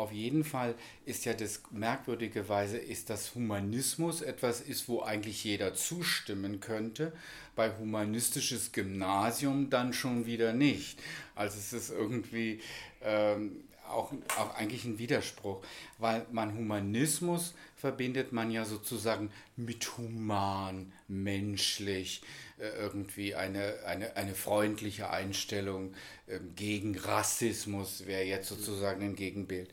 Auf jeden Fall ist ja das merkwürdigerweise ist das Humanismus etwas ist, wo eigentlich jeder zustimmen könnte. Bei humanistisches Gymnasium dann schon wieder nicht. Also es ist irgendwie ähm, auch, auch eigentlich ein Widerspruch, weil man Humanismus verbindet man ja sozusagen mit human, menschlich, irgendwie eine, eine, eine freundliche Einstellung ähm, gegen Rassismus wäre jetzt sozusagen ein Gegenbild.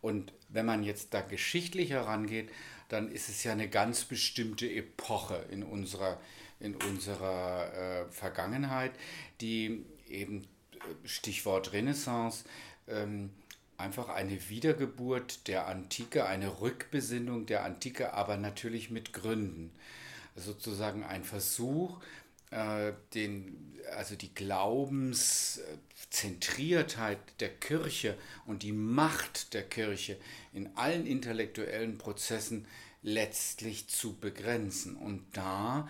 Und wenn man jetzt da geschichtlich herangeht, dann ist es ja eine ganz bestimmte Epoche in unserer, in unserer äh, Vergangenheit, die eben, äh, Stichwort Renaissance, ähm, einfach eine Wiedergeburt der Antike, eine Rückbesinnung der Antike, aber natürlich mit Gründen. Sozusagen ein Versuch, äh, den, also die Glaubenszentriertheit der Kirche und die Macht der Kirche in allen intellektuellen Prozessen letztlich zu begrenzen. Und da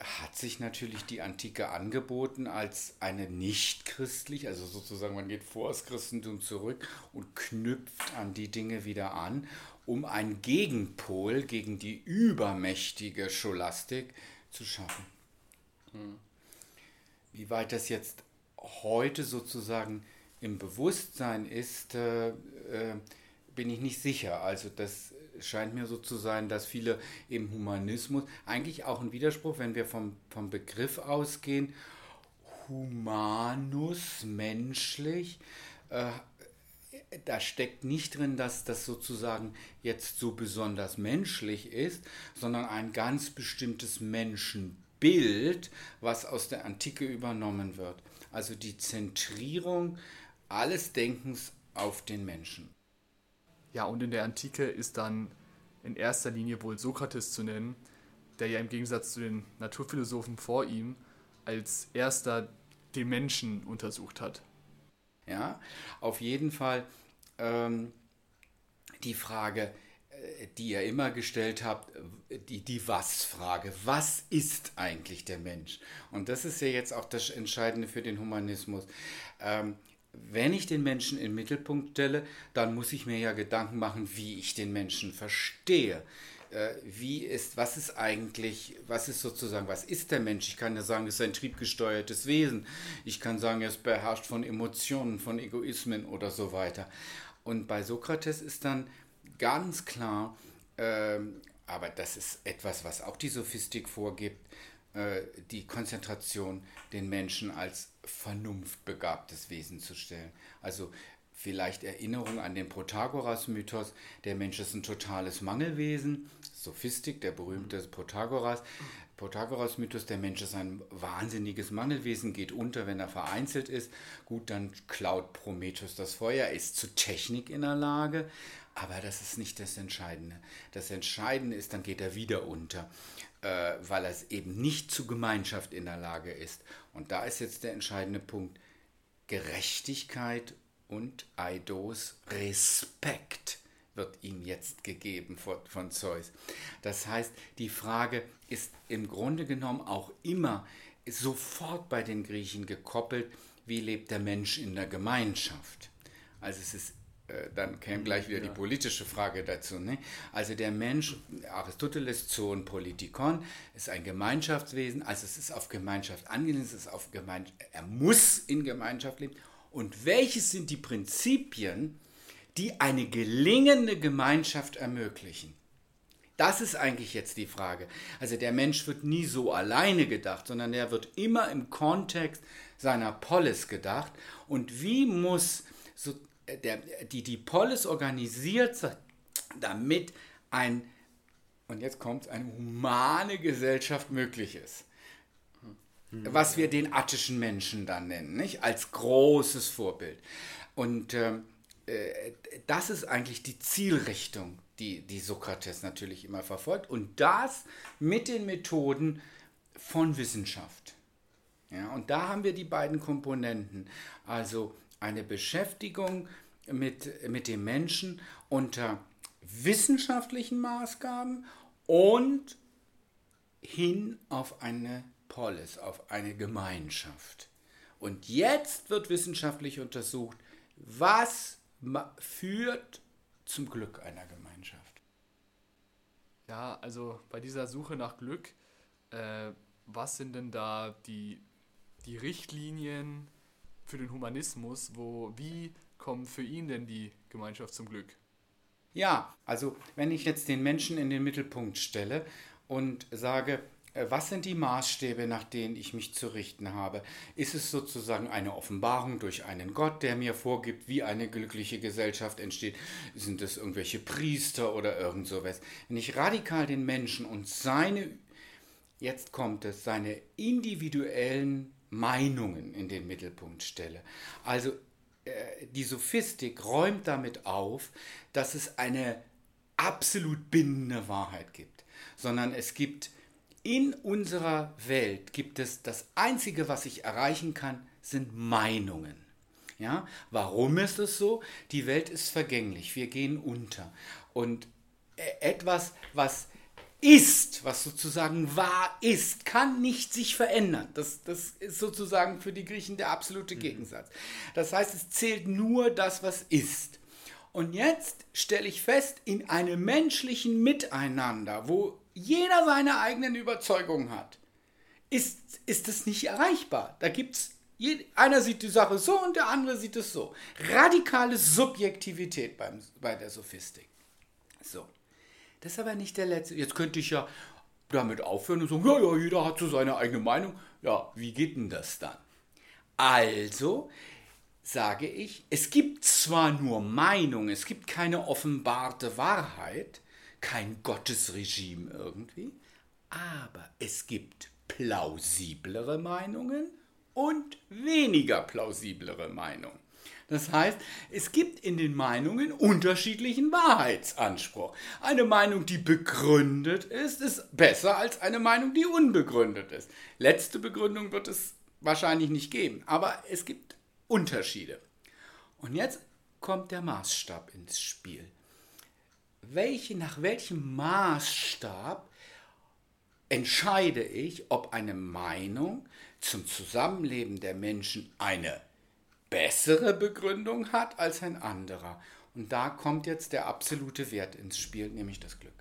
hat sich natürlich die Antike angeboten als eine nicht christlich, also sozusagen man geht vor das Christentum zurück und knüpft an die Dinge wieder an, um einen Gegenpol gegen die übermächtige Scholastik zu schaffen. Hm. Wie weit das jetzt heute sozusagen im Bewusstsein ist, äh, äh, bin ich nicht sicher. Also das scheint mir so zu sein, dass viele im Humanismus, eigentlich auch ein Widerspruch, wenn wir vom, vom Begriff ausgehen, humanus, menschlich, äh, da steckt nicht drin, dass das sozusagen jetzt so besonders menschlich ist, sondern ein ganz bestimmtes Menschenbild, was aus der Antike übernommen wird. Also die Zentrierung alles Denkens auf den Menschen. Ja, und in der Antike ist dann in erster Linie wohl Sokrates zu nennen, der ja im Gegensatz zu den Naturphilosophen vor ihm als erster den Menschen untersucht hat. Ja, auf jeden Fall ähm, die Frage, die ihr immer gestellt habt, die, die Was-Frage. Was ist eigentlich der Mensch? Und das ist ja jetzt auch das Entscheidende für den Humanismus. Ähm, wenn ich den Menschen in den Mittelpunkt stelle, dann muss ich mir ja Gedanken machen, wie ich den Menschen verstehe. Äh, wie ist, was ist eigentlich, was ist sozusagen, was ist der Mensch? Ich kann ja sagen, es ist ein triebgesteuertes Wesen. Ich kann sagen, er ist beherrscht von Emotionen, von Egoismen oder so weiter. Und bei Sokrates ist dann ganz klar, äh, aber das ist etwas, was auch die Sophistik vorgibt, äh, die Konzentration, den Menschen als vernunftbegabtes Wesen zu stellen. Also vielleicht Erinnerung an den Protagoras-Mythos, der Mensch ist ein totales Mangelwesen, Sophistik, der berühmte Protagoras. Protagoras-Mythos, der Mensch ist ein wahnsinniges Mangelwesen, geht unter, wenn er vereinzelt ist. Gut, dann klaut Prometheus das Feuer, ist zu Technik in der Lage, aber das ist nicht das Entscheidende. Das Entscheidende ist, dann geht er wieder unter äh, weil es eben nicht zu Gemeinschaft in der Lage ist. Und da ist jetzt der entscheidende Punkt. Gerechtigkeit und Eidos Respekt wird ihm jetzt gegeben von, von Zeus. Das heißt, die Frage ist im Grunde genommen auch immer sofort bei den Griechen gekoppelt, wie lebt der Mensch in der Gemeinschaft. Also es ist dann käme gleich wieder ja. die politische Frage dazu. Ne? Also der Mensch, Aristoteles Zoon Politikon, ist ein Gemeinschaftswesen, also es ist auf Gemeinschaft angelehnt, es ist auf Gemeinschaft, er muss in Gemeinschaft leben. Und welches sind die Prinzipien, die eine gelingende Gemeinschaft ermöglichen? Das ist eigentlich jetzt die Frage. Also der Mensch wird nie so alleine gedacht, sondern er wird immer im Kontext seiner Polis gedacht. Und wie muss so der, die, die Polis organisiert, damit ein, und jetzt kommt eine humane Gesellschaft möglich ist. Was wir den attischen Menschen dann nennen, nicht? als großes Vorbild. Und ähm, äh, das ist eigentlich die Zielrichtung, die, die Sokrates natürlich immer verfolgt. Und das mit den Methoden von Wissenschaft. Ja, und da haben wir die beiden Komponenten. Also eine Beschäftigung mit, mit dem Menschen unter wissenschaftlichen Maßgaben und hin auf eine Polis, auf eine Gemeinschaft. Und jetzt wird wissenschaftlich untersucht, was führt zum Glück einer Gemeinschaft? Ja, also bei dieser Suche nach Glück, äh, was sind denn da die, die Richtlinien für den Humanismus? Wo, wie kommt für ihn denn die Gemeinschaft zum Glück? Ja, also wenn ich jetzt den Menschen in den Mittelpunkt stelle und sage, äh, was sind die Maßstäbe, nach denen ich mich zu richten habe? Ist es sozusagen eine Offenbarung durch einen Gott, der mir vorgibt, wie eine glückliche Gesellschaft entsteht? Sind es irgendwelche Priester oder irgend sowas? Wenn ich radikal den Menschen und seine, jetzt kommt es, seine individuellen Meinungen in den Mittelpunkt stelle, also äh, die Sophistik räumt damit auf, dass es eine absolut bindende Wahrheit gibt, sondern es gibt in unserer Welt gibt es das Einzige, was ich erreichen kann, sind Meinungen. Ja, warum ist es so? Die Welt ist vergänglich, wir gehen unter. Und e, etwas, was ist, was sozusagen wahr ist, kann nicht sich verändern. Das, das ist sozusagen für die Griechen der absolute mhm. Gegensatz. Das heißt, es zählt nur das, was ist. Und jetzt stelle ich fest, in einem menschlichen Miteinander, wo jeder seine eigenen Überzeugungen hat, ist, ist es nicht erreichbar. Da gibt es, einer sieht die Sache so und der andere sieht es so. Radikale Subjektivität beim, bei der Sophistik. So. Das ist aber nicht der letzte. Jetzt könnte ich ja damit aufhören und sagen, ja, ja, jeder hat so seine eigene Meinung. Ja, wie geht denn das dann? Also sage ich, es gibt zwar nur Meinung, es gibt keine offenbarte Wahrheit, kein Gottesregime irgendwie, aber es gibt plausiblere Meinungen und weniger plausiblere Meinungen. Das heißt, es gibt in den Meinungen unterschiedlichen Wahrheitsanspruch. Eine Meinung, die begründet ist, ist besser als eine Meinung, die unbegründet ist. Letzte Begründung wird es wahrscheinlich nicht geben, aber es gibt Unterschiede. Und jetzt kommt der Maßstab ins Spiel welche, nach welchem Maßstab entscheide ich, ob eine Meinung zum Zusammenleben der Menschen eine bessere Begründung hat als ein anderer. Und da kommt jetzt der absolute Wert ins Spiel, nämlich das Glück.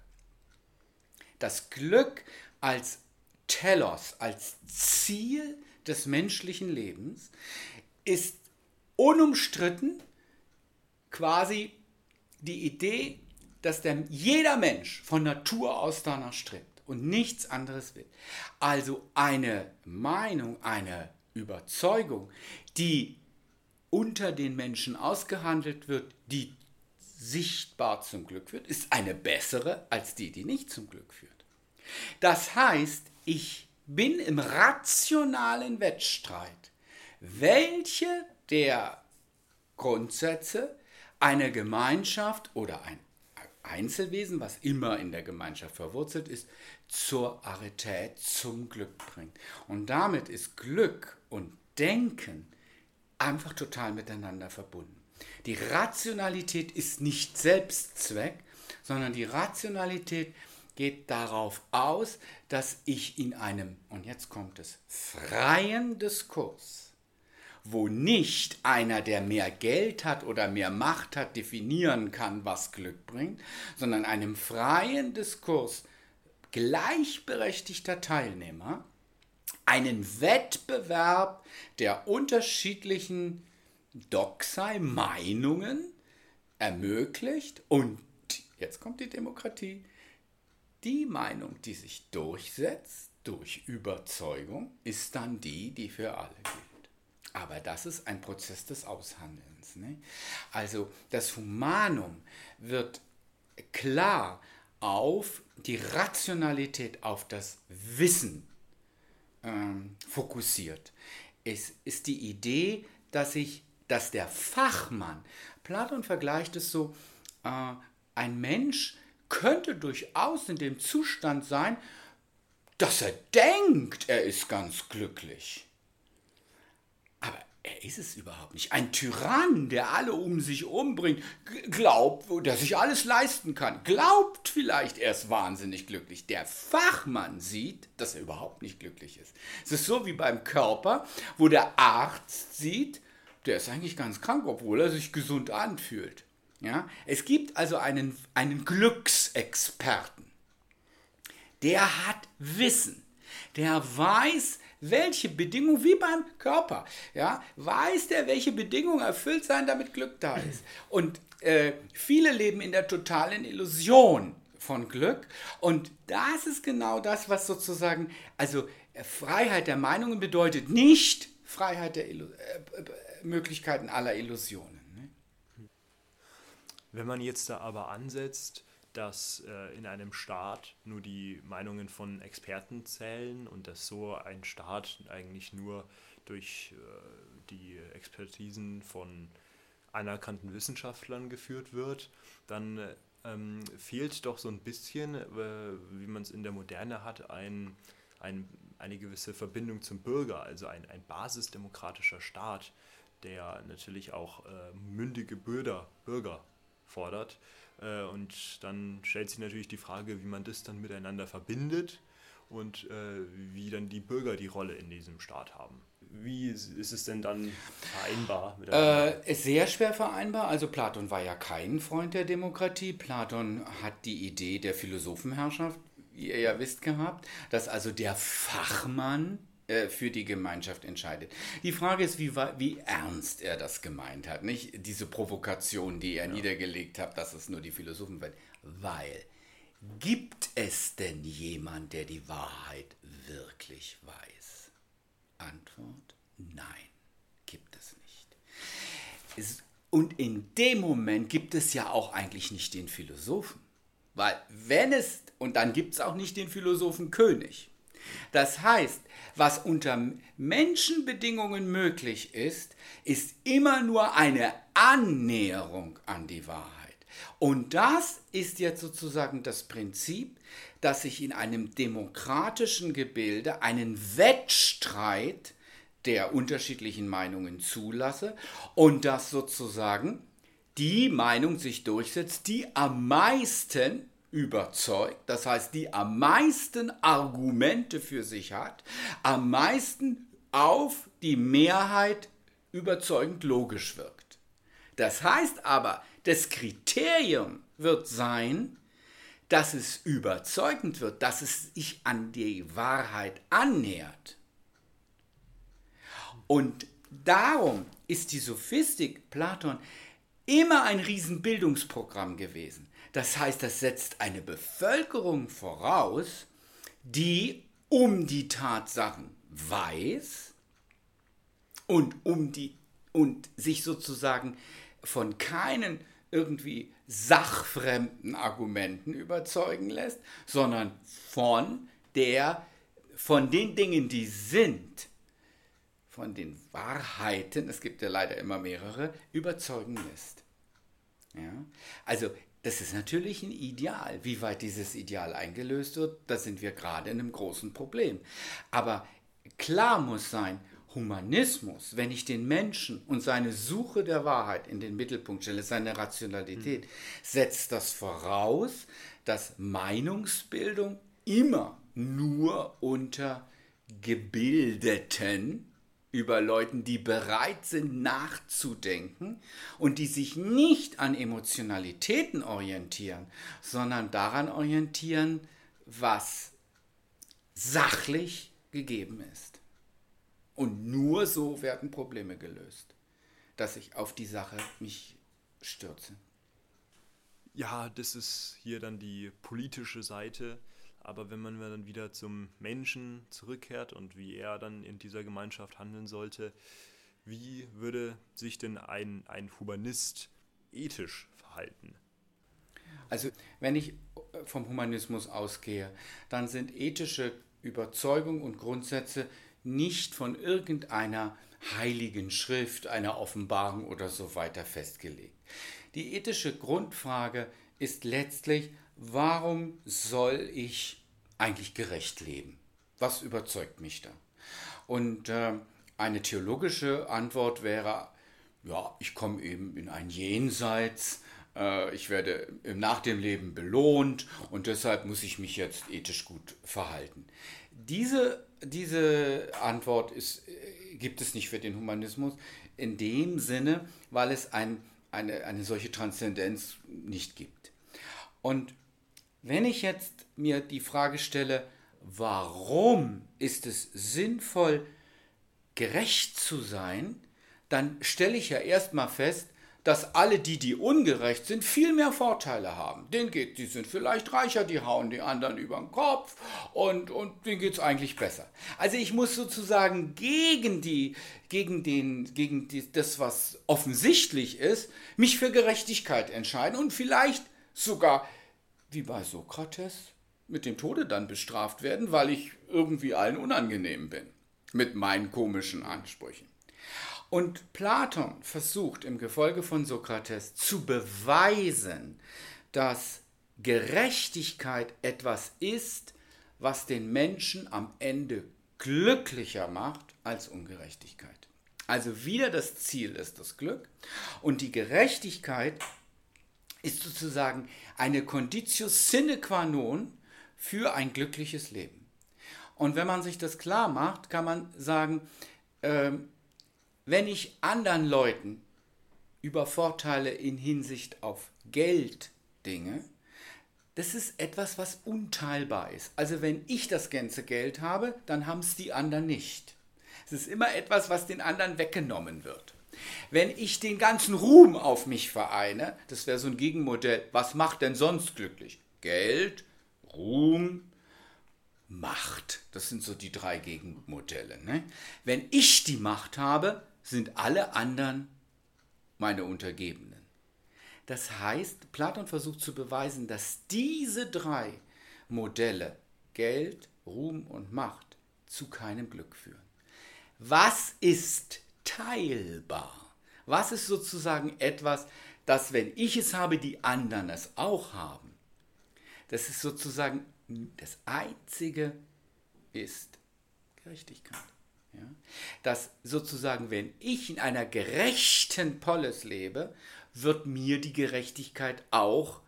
Das Glück als Telos, als Ziel des menschlichen Lebens ist unumstritten quasi die Idee dass der, jeder Mensch von Natur aus danach strebt und nichts anderes will. Also eine Meinung, eine Überzeugung, die unter den Menschen ausgehandelt wird, die sichtbar zum Glück führt, ist eine bessere als die, die nicht zum Glück führt. Das heißt, ich bin im rationalen Wettstreit. Welche der Grundsätze eine Gemeinschaft oder ein Einzelwesen, was immer in der Gemeinschaft verwurzelt ist, zur Arität, zum Glück bringt. Und damit ist Glück und Denken einfach total miteinander verbunden. Die Rationalität ist nicht Selbstzweck, sondern die Rationalität geht darauf aus, dass ich in einem, und jetzt kommt es, freien Diskurs wo nicht einer, der mehr Geld hat oder mehr Macht hat, definieren kann, was Glück bringt, sondern einem freien Diskurs gleichberechtigter Teilnehmer einen Wettbewerb der unterschiedlichen Doxai, Meinungen ermöglicht und jetzt kommt die Demokratie, die Meinung, die sich durchsetzt durch Überzeugung, ist dann die, die für alle gilt. Aber das ist ein Prozess des Aushandelns. Ne? Also das Humanum wird klar auf die Rationalität, auf das Wissen ähm, fokussiert. Es ist die Idee, dass ich, dass der Fachmann, Platon vergleicht es so, äh, ein Mensch könnte durchaus in dem Zustand sein, dass er denkt, er ist ganz glücklich. Er ist es überhaupt nicht. Ein Tyrann, der alle um sich umbringt, glaubt, der sich alles leisten kann, glaubt vielleicht, er ist wahnsinnig glücklich. Der Fachmann sieht, dass er überhaupt nicht glücklich ist. Es ist so wie beim Körper, wo der Arzt sieht, der ist eigentlich ganz krank, obwohl er sich gesund anfühlt. Ja? Es gibt also einen, einen Glücksexperten. Der hat Wissen. Der weiß, welche Bedingungen, wie beim Körper, ja, weiß der, welche Bedingungen erfüllt sein, damit Glück da ist. Und äh, viele leben in der totalen Illusion von Glück. Und das ist genau das, was sozusagen, also Freiheit der Meinungen bedeutet nicht Freiheit der Illu äh, äh Möglichkeiten aller Illusionen. Ne? Wenn man jetzt da aber ansetzt, dass äh, in einem Staat nur die Meinungen von Experten zählen und dass so ein Staat eigentlich nur durch äh, die Expertisen von anerkannten Wissenschaftlern geführt wird, dann ähm, fehlt doch so ein bisschen, äh, wie man es in der Moderne hat, ein, ein, eine gewisse Verbindung zum Bürger, also ein, ein basisdemokratischer Staat, der natürlich auch äh, mündige Bürger, Bürger fordert. Äh, und dann stellt sich natürlich die Frage, wie man das dann miteinander verbindet und äh, wie dann die Bürger die Rolle in diesem Staat haben. Wie ist es denn dann vereinbar? Äh, ist sehr schwer vereinbar. Also Platon war ja kein Freund der Demokratie. Platon hat die Idee der Philosophenherrschaft, wie ihr ja wisst, gehabt, dass also der Fachmann äh, für die Gemeinschaft entscheidet. Die Frage ist, wie, wie ernst er das gemeint hat. Nicht diese Provokation, die er ja. niedergelegt hat, dass es nur die Philosophen werden. Weil, gibt es denn jemand, der die Wahrheit wirklich weiß? Antwort, nein, gibt es nicht. Und in dem Moment gibt es ja auch eigentlich nicht den Philosophen. Weil wenn es, und dann gibt es auch nicht den Philosophen König. Das heißt, was unter Menschenbedingungen möglich ist, ist immer nur eine Annäherung an die Wahrheit. Und das ist jetzt sozusagen das Prinzip, dass ich in einem demokratischen Gebilde einen Wettstreit der unterschiedlichen Meinungen zulasse und dass sozusagen die Meinung sich durchsetzt, die am meisten überzeugt, das heißt, die am meisten Argumente für sich hat, am meisten auf die Mehrheit überzeugend logisch wirkt. Das heißt aber, das Kriterium wird sein, dass es überzeugend wird, dass es sich an die Wahrheit annähert. Und darum ist die Sophistik Platon immer ein Riesenbildungsprogramm gewesen. Das heißt, das setzt eine Bevölkerung voraus, die um die Tatsachen weiß und um die und sich sozusagen von keinen irgendwie sachfremden Argumenten überzeugen lässt, sondern von der von den Dingen, die sind, von den Wahrheiten, es gibt ja leider immer mehrere, überzeugen lässt. Ja? Also das ist natürlich ein Ideal. Wie weit dieses Ideal eingelöst wird, da sind wir gerade in einem großen Problem. Aber klar muss sein, Humanismus, wenn ich den Menschen und seine Suche der Wahrheit in den Mittelpunkt stelle, seine Rationalität, mhm. setzt das voraus, dass Meinungsbildung immer nur unter Gebildeten über Leuten, die bereit sind nachzudenken und die sich nicht an Emotionalitäten orientieren, sondern daran orientieren, was sachlich gegeben ist. Und nur so werden Probleme gelöst, dass ich auf die Sache mich stürze. Ja, das ist hier dann die politische Seite aber wenn man dann wieder zum Menschen zurückkehrt und wie er dann in dieser Gemeinschaft handeln sollte, wie würde sich denn ein, ein Humanist ethisch verhalten? Also wenn ich vom Humanismus ausgehe, dann sind ethische Überzeugungen und Grundsätze nicht von irgendeiner heiligen Schrift, einer Offenbarung oder so weiter festgelegt. Die ethische Grundfrage ist letztlich, warum soll ich eigentlich gerecht leben? Was überzeugt mich da? Und äh, eine theologische Antwort wäre, ja, ich komme eben in ein Jenseits, äh, ich werde nach dem Leben belohnt und deshalb muss ich mich jetzt ethisch gut verhalten. Diese, diese Antwort ist, äh, gibt es nicht für den Humanismus. in dem Sinne, weil es ein, eine, eine solche Transzendenz nicht gibt. Und wenn ich jetzt mir die Frage stelle, warum ist es sinnvoll, gerecht zu sein, dann stelle ich ja erstmal fest, dass alle die, die ungerecht sind, viel mehr Vorteile haben. Denen geht, die sind vielleicht reicher, die hauen die anderen über den Kopf und, und denen geht es eigentlich besser. Also ich muss sozusagen gegen, die, gegen, den, gegen die, das, was offensichtlich ist, mich für Gerechtigkeit entscheiden und vielleicht sogar, wie bei Sokrates, mit dem Tode dann bestraft werden, weil ich irgendwie allen unangenehm bin mit meinen komischen Ansprüchen. Und Platon versucht im Gefolge von Sokrates zu beweisen, dass Gerechtigkeit etwas ist, was den Menschen am Ende glücklicher macht als Ungerechtigkeit. Also wieder das Ziel ist das Glück und die Gerechtigkeit ist sozusagen eine Conditio sine qua non für ein glückliches Leben. Und wenn man sich das klar macht, kann man sagen, ähm, wenn ich anderen Leuten über Vorteile in Hinsicht auf Geld Dinge, das ist etwas, was unteilbar ist. Also wenn ich das ganze Geld habe, dann haben es die anderen nicht. Es ist immer etwas, was den anderen weggenommen wird. Wenn ich den ganzen Ruhm auf mich vereine, das wäre so ein Gegenmodell, was macht denn sonst glücklich? Geld, Ruhm, Macht. Das sind so die drei Gegenmodelle. Ne? Wenn ich die Macht habe, sind alle anderen meine Untergebenen. Das heißt, Platon versucht zu beweisen, dass diese drei Modelle, Geld, Ruhm und Macht, zu keinem Glück führen. Was ist teilbar? Was ist sozusagen etwas, das, wenn ich es habe, die anderen es auch haben? Das ist sozusagen das Einzige ist Gerechtigkeit. Ja? Dass sozusagen, wenn ich in einer gerechten Polis lebe, wird mir die Gerechtigkeit auch,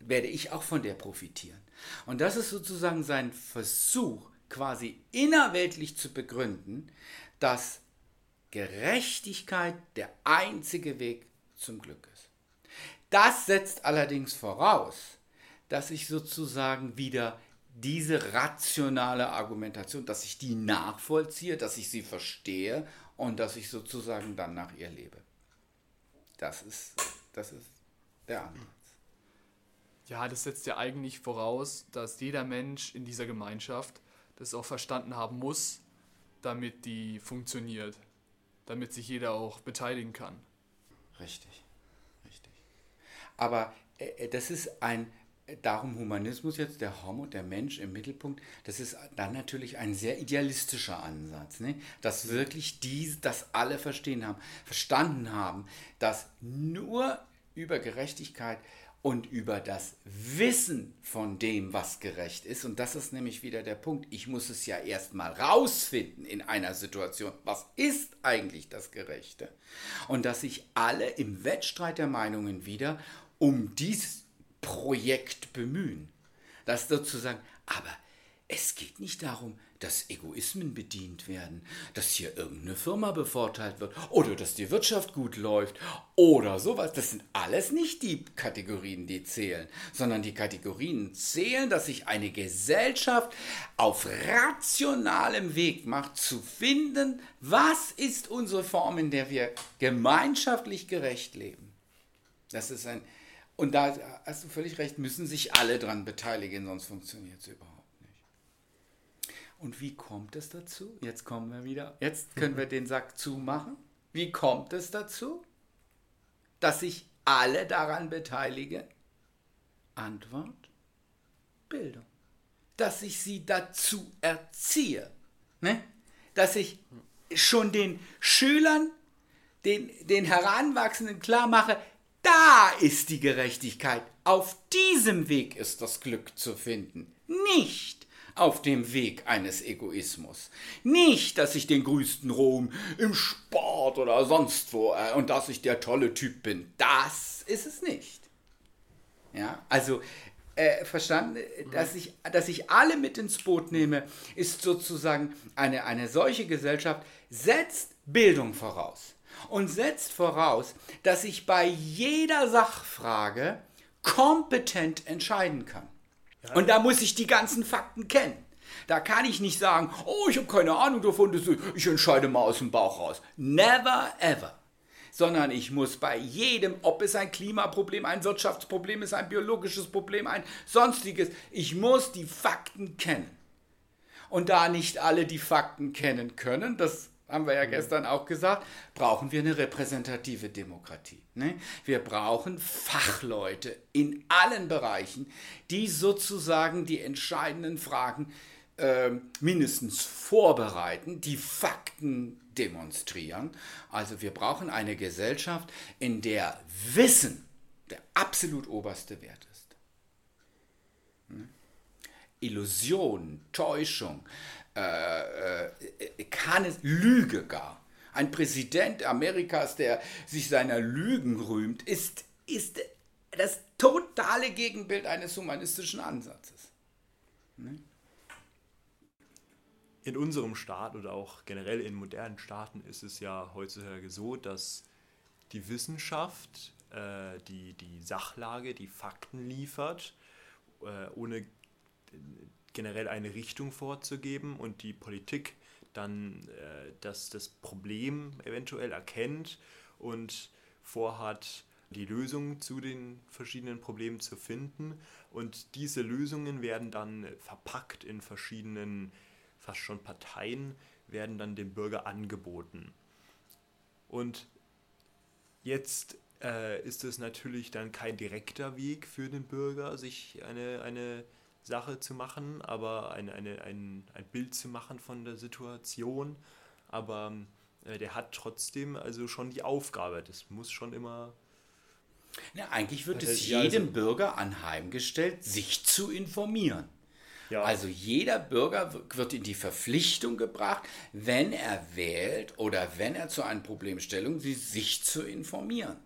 werde ich auch von der profitieren. Und das ist sozusagen sein Versuch, quasi innerweltlich zu begründen, dass Gerechtigkeit der einzige Weg zum Glück ist. Das setzt allerdings voraus, dass ich sozusagen wieder diese rationale Argumentation, dass ich die nachvollziehe, dass ich sie verstehe und dass ich sozusagen dann nach ihr lebe. Das ist, das ist der Ansatz. Ja, das setzt ja eigentlich voraus, dass jeder Mensch in dieser Gemeinschaft das auch verstanden haben muss, damit die funktioniert, damit sich jeder auch beteiligen kann. Richtig, richtig. Aber äh, das ist ein, darum Humanismus jetzt, der Homo, der Mensch im Mittelpunkt, das ist dann natürlich ein sehr idealistischer Ansatz, ne? dass wirklich die, das alle verstehen haben, verstanden haben, dass nur über Gerechtigkeit und über das Wissen von dem, was gerecht ist, und das ist nämlich wieder der Punkt, ich muss es ja erstmal rausfinden in einer Situation, was ist eigentlich das Gerechte? Und dass sich alle im Wettstreit der Meinungen wieder um dies Projekt bemühen. Das sozusagen, aber es geht nicht darum, dass Egoismen bedient werden, dass hier irgendeine Firma bevorteilt wird oder dass die Wirtschaft gut läuft oder sowas. Das sind alles nicht die Kategorien, die zählen, sondern die Kategorien zählen, dass sich eine Gesellschaft auf rationalem Weg macht, zu finden, was ist unsere Form, in der wir gemeinschaftlich gerecht leben. Das ist ein und da hast du völlig recht, müssen sich alle dran beteiligen, sonst funktioniert es überhaupt. Und wie kommt es dazu? Jetzt kommen wir wieder. Jetzt können wir den Sack zumachen. Wie kommt es dazu, dass sich alle daran beteiligen? Antwort: Bildung. Dass ich sie dazu erziehe. Ne? Dass ich schon den Schülern, den, den Heranwachsenden klar mache, da ist die Gerechtigkeit. Auf diesem Weg ist das Glück zu finden. Nicht auf dem Weg eines Egoismus. Nicht, dass ich den größten Ruhm im Sport oder sonst wo äh, und dass ich der tolle Typ bin. Das ist es nicht. Ja, also äh, verstanden, dass ich, dass ich alle mit ins Boot nehme, ist sozusagen eine, eine solche Gesellschaft, setzt Bildung voraus. und setzt voraus, dass ich bei jeder Sachfrage kompetent entscheiden kann. Und da muss ich die ganzen Fakten kennen. Da kann ich nicht sagen, oh, ich habe keine Ahnung davon, ich entscheide mal aus dem Bauch raus. Never ever. Sondern ich muss bei jedem, ob es ein Klimaproblem, ein Wirtschaftsproblem ist, ein biologisches Problem, ein sonstiges, ich muss die Fakten kennen. Und da nicht alle die Fakten kennen können, das haben wir ja gestern auch gesagt, brauchen wir eine repräsentative Demokratie. Ne? Wir brauchen Fachleute in allen Bereichen, die sozusagen die entscheidenden Fragen äh, mindestens vorbereiten, die Fakten demonstrieren. Also wir brauchen eine Gesellschaft, in der Wissen der absolut oberste Wert ist. Ne? Illusion, Täuschung, äh, äh, kann es, Lüge gar. Ein Präsident Amerikas, der sich seiner Lügen rühmt, ist, ist das totale Gegenbild eines humanistischen Ansatzes. Ne? In unserem Staat oder auch generell in modernen Staaten ist es ja heutzutage so, dass die Wissenschaft äh, die, die Sachlage, die Fakten liefert, äh, ohne generell eine Richtung vorzugeben und die Politik dann äh, das, das Problem eventuell erkennt und vorhat, die Lösung zu den verschiedenen Problemen zu finden. Und diese Lösungen werden dann verpackt in verschiedenen, fast schon Parteien, werden dann dem Bürger angeboten. Und jetzt äh, ist es natürlich dann kein direkter Weg für den Bürger, sich eine, eine Sache zu machen, aber eine, eine, ein, ein Bild zu machen von der Situation. Aber äh, der hat trotzdem also schon die Aufgabe. Das muss schon immer. Ja, eigentlich wird es ja, jedem also, Bürger anheimgestellt, sich zu informieren. Ja. Also jeder Bürger wird in die Verpflichtung gebracht, wenn er wählt oder wenn er zu einer Problemstellung, sich zu informieren.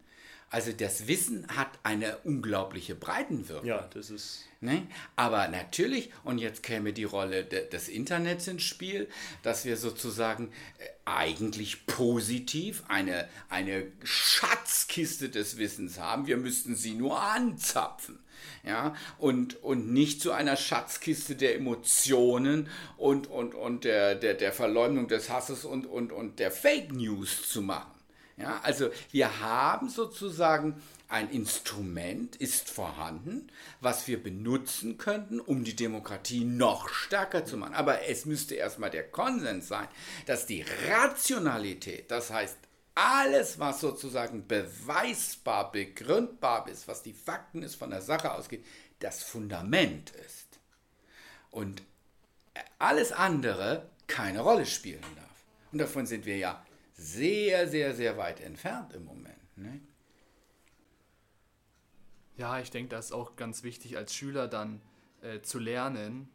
Also das Wissen hat eine unglaubliche Breitenwirkung. Ja, das ist. Ne? Aber natürlich, und jetzt käme die Rolle de, des Internets ins Spiel, dass wir sozusagen äh, eigentlich positiv eine, eine Schatzkiste des Wissens haben. Wir müssten sie nur anzapfen. Ja, und, und nicht zu einer Schatzkiste der Emotionen und, und, und der, der, der Verleumdung des Hasses und, und, und der Fake News zu machen. Ja, also wir haben sozusagen ein Instrument, ist vorhanden, was wir benutzen könnten, um die Demokratie noch stärker zu machen. Aber es müsste erstmal der Konsens sein, dass die Rationalität, das heißt alles, was sozusagen beweisbar, begründbar ist, was die Fakten ist, von der Sache ausgeht, das Fundament ist. Und alles andere keine Rolle spielen darf. Und davon sind wir ja sehr, sehr, sehr weit entfernt im Moment. Ne? Ja, ich denke, das ist auch ganz wichtig als Schüler dann äh, zu lernen,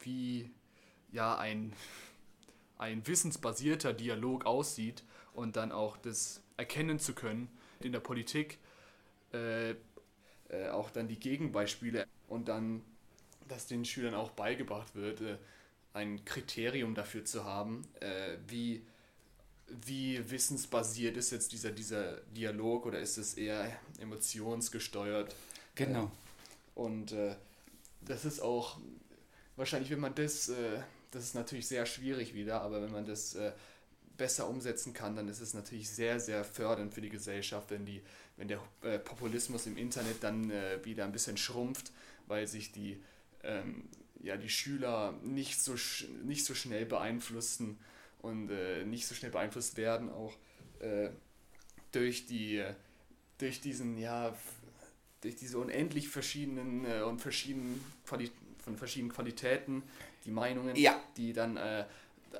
wie ja ein, ein wissensbasierter Dialog aussieht und dann auch das erkennen zu können in der Politik, äh, äh, auch dann die Gegenbeispiele und dann, dass den Schülern auch beigebracht wird, äh, ein Kriterium dafür zu haben, äh, wie wie wissensbasiert ist jetzt dieser, dieser Dialog oder ist es eher emotionsgesteuert? Genau. Und äh, das ist auch, wahrscheinlich, wenn man das, äh, das ist natürlich sehr schwierig wieder, aber wenn man das äh, besser umsetzen kann, dann ist es natürlich sehr, sehr fördernd für die Gesellschaft, wenn, die, wenn der äh, Populismus im Internet dann äh, wieder ein bisschen schrumpft, weil sich die, ähm, ja, die Schüler nicht so, nicht so schnell beeinflussen und äh, nicht so schnell beeinflusst werden, auch äh, durch die durch diesen, ja, durch diese unendlich verschiedenen äh, und verschiedenen Quali von verschiedenen Qualitäten, die Meinungen, ja. die dann äh,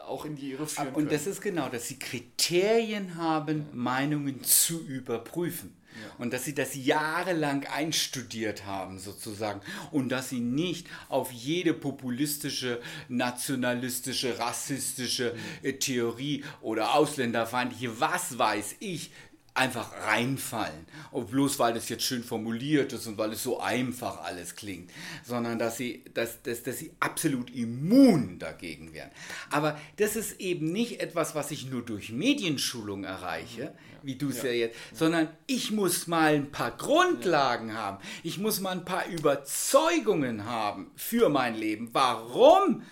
auch in die Irre führen Und können. das ist genau, dass sie Kriterien haben, ja. Meinungen zu überprüfen. Und dass sie das jahrelang einstudiert haben, sozusagen. Und dass sie nicht auf jede populistische, nationalistische, rassistische mhm. Theorie oder ausländerfeindliche, was weiß ich, einfach reinfallen. Und bloß weil das jetzt schön formuliert ist und weil es so einfach alles klingt, sondern dass sie, dass, dass, dass sie absolut immun dagegen wären. Aber das ist eben nicht etwas, was ich nur durch Medienschulung erreiche, wie du es ja. ja. jetzt, sondern ich muss mal ein paar Grundlagen ja. haben. Ich muss mal ein paar Überzeugungen haben für mein Leben. Warum?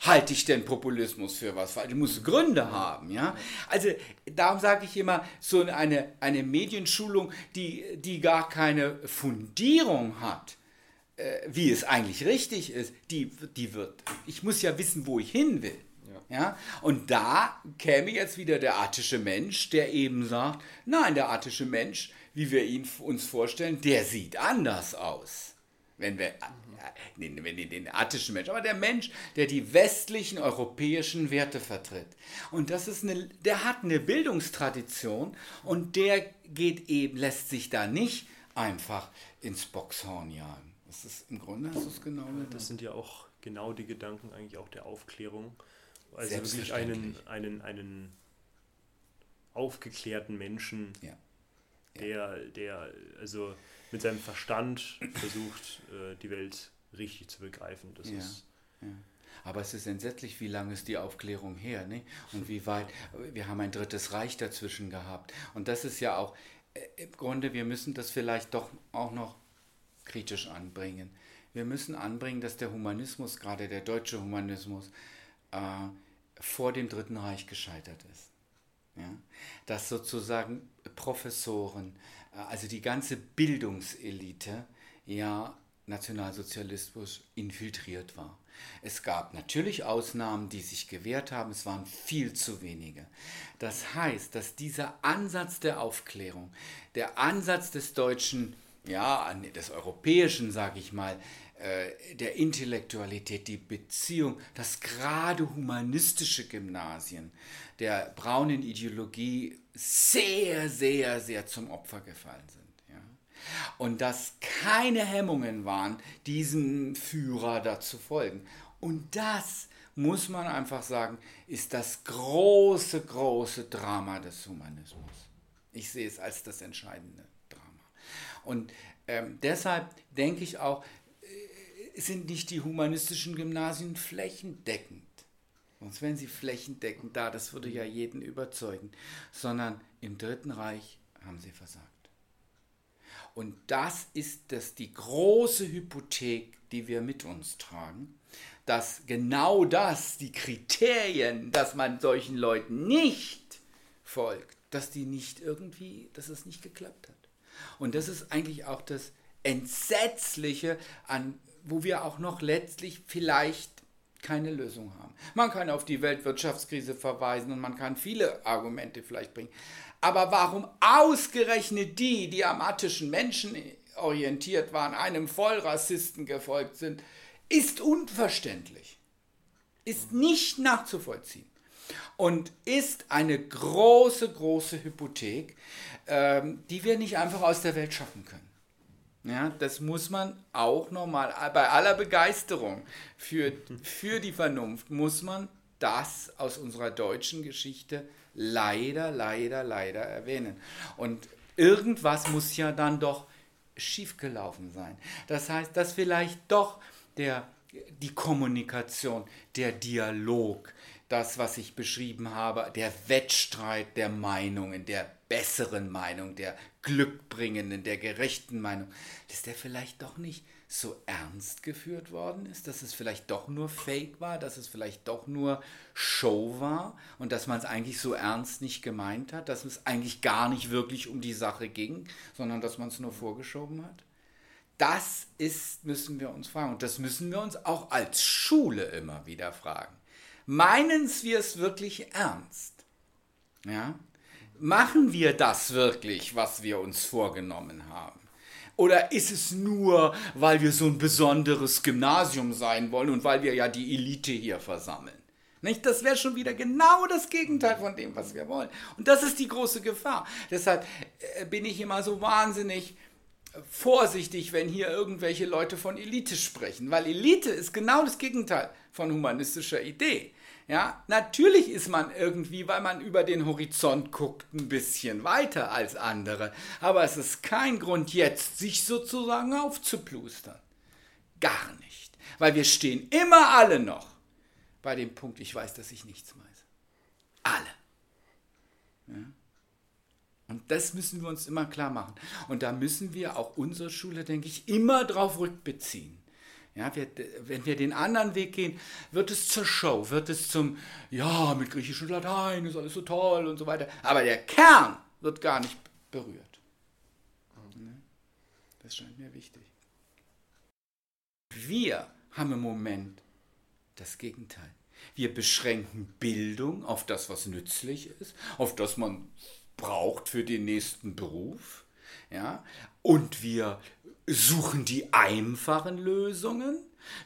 Halte ich denn Populismus für was falsch? Ich muss Gründe haben, ja. Also darum sage ich immer, so eine, eine Medienschulung, die, die gar keine Fundierung hat, äh, wie es eigentlich richtig ist, die, die wird, ich muss ja wissen, wo ich hin will. Ja. ja. Und da käme jetzt wieder der attische Mensch, der eben sagt, nein, der attische Mensch, wie wir ihn uns vorstellen, der sieht anders aus. Wenn wir den, den, den attischen Mensch, aber der Mensch, der die westlichen europäischen Werte vertritt. Und das ist eine, der hat eine Bildungstradition und der geht eben, lässt sich da nicht einfach ins Boxhorn jagen. Das ist im Grunde hast du es genau. Das sind ja auch genau die Gedanken eigentlich auch der Aufklärung. Also wirklich einen, einen, einen aufgeklärten Menschen, ja. der, der also mit seinem Verstand versucht, äh, die Welt richtig zu begreifen. Das ja, ist ja. Aber es ist entsetzlich, wie lange ist die Aufklärung her, ne? Und wie weit, wir haben ein drittes Reich dazwischen gehabt. Und das ist ja auch, äh, im Grunde, wir müssen das vielleicht doch auch noch kritisch anbringen. Wir müssen anbringen, dass der Humanismus, gerade der deutsche Humanismus, äh, vor dem Dritten Reich gescheitert ist. Ja? Dass sozusagen Professoren, äh, also die ganze Bildungselite, ja Nationalsozialismus infiltriert war. Es gab natürlich Ausnahmen, die sich gewehrt haben, es waren viel zu wenige. Das heißt, dass dieser Ansatz der Aufklärung, der Ansatz des deutschen, ja, des europäischen, sage ich mal, äh, der Intellektualität, die Beziehung, dass gerade humanistische Gymnasien der braunen Ideologie sehr, sehr, sehr zum Opfer gefallen sind. Und dass keine Hemmungen waren, diesem Führer da zu folgen. Und das, muss man einfach sagen, ist das große, große Drama des Humanismus. Ich sehe es als das entscheidende Drama. Und ähm, deshalb denke ich auch, äh, sind nicht die humanistischen Gymnasien flächendeckend. Sonst wären sie flächendeckend da, das würde ja jeden überzeugen. Sondern im Dritten Reich haben sie versagt. Und das ist das die große Hypothek, die wir mit uns tragen, dass genau das, die Kriterien, dass man solchen Leuten nicht folgt, dass die nicht irgendwie, dass es nicht geklappt hat. Und das ist eigentlich auch das Entsetzliche, an, wo wir auch noch letztlich vielleicht keine Lösung haben. Man kann auf die Weltwirtschaftskrise verweisen und man kann viele Argumente vielleicht bringen. Aber warum ausgerechnet die, die am attischen Menschen orientiert waren, einem Vollrassisten gefolgt sind, ist unverständlich, ist nicht nachzuvollziehen und ist eine große, große Hypothek, ähm, die wir nicht einfach aus der Welt schaffen können. Ja, das muss man auch nochmal, bei aller Begeisterung für, für die Vernunft, muss man das aus unserer deutschen Geschichte leider, leider, leider erwähnen. Und irgendwas muss ja dann doch schiefgelaufen sein. Das heißt, dass vielleicht doch der, die Kommunikation, der Dialog, das, was ich beschrieben habe, der Wettstreit der Meinungen, der besseren Meinung, der glückbringenden, der gerechten Meinung, dass der vielleicht doch nicht so ernst geführt worden ist, dass es vielleicht doch nur Fake war, dass es vielleicht doch nur Show war und dass man es eigentlich so ernst nicht gemeint hat, dass es eigentlich gar nicht wirklich um die Sache ging, sondern dass man es nur vorgeschoben hat? Das ist, müssen wir uns fragen und das müssen wir uns auch als Schule immer wieder fragen. Meinen wir es wirklich ernst? Ja? Machen wir das wirklich, was wir uns vorgenommen haben? Oder ist es nur, weil wir so ein besonderes Gymnasium sein wollen und weil wir ja die Elite hier versammeln? Nicht? Das wäre schon wieder genau das Gegenteil von dem, was wir wollen. Und das ist die große Gefahr. Deshalb äh, bin ich immer so wahnsinnig vorsichtig, wenn hier irgendwelche Leute von Elite sprechen, weil Elite ist genau das Gegenteil von humanistischer Idee. Ja, natürlich ist man irgendwie, weil man über den Horizont guckt, ein bisschen weiter als andere. Aber es ist kein Grund jetzt, sich sozusagen aufzuplustern. Gar nicht. Weil wir stehen immer alle noch bei dem Punkt, ich weiß, dass ich nichts weiß. Alle. Ja? Und das müssen wir uns immer klar machen. Und da müssen wir auch unsere Schule, denke ich, immer drauf rückbeziehen. Ja, wir, wenn wir den anderen Weg gehen, wird es zur Show, wird es zum, ja, mit Griechisch und Latein ist alles so toll und so weiter. Aber der Kern wird gar nicht berührt. Ne? Das scheint mir wichtig. Wir haben im Moment das Gegenteil. Wir beschränken Bildung auf das, was nützlich ist, auf das man braucht für den nächsten Beruf. Ja? Und wir suchen die einfachen Lösungen.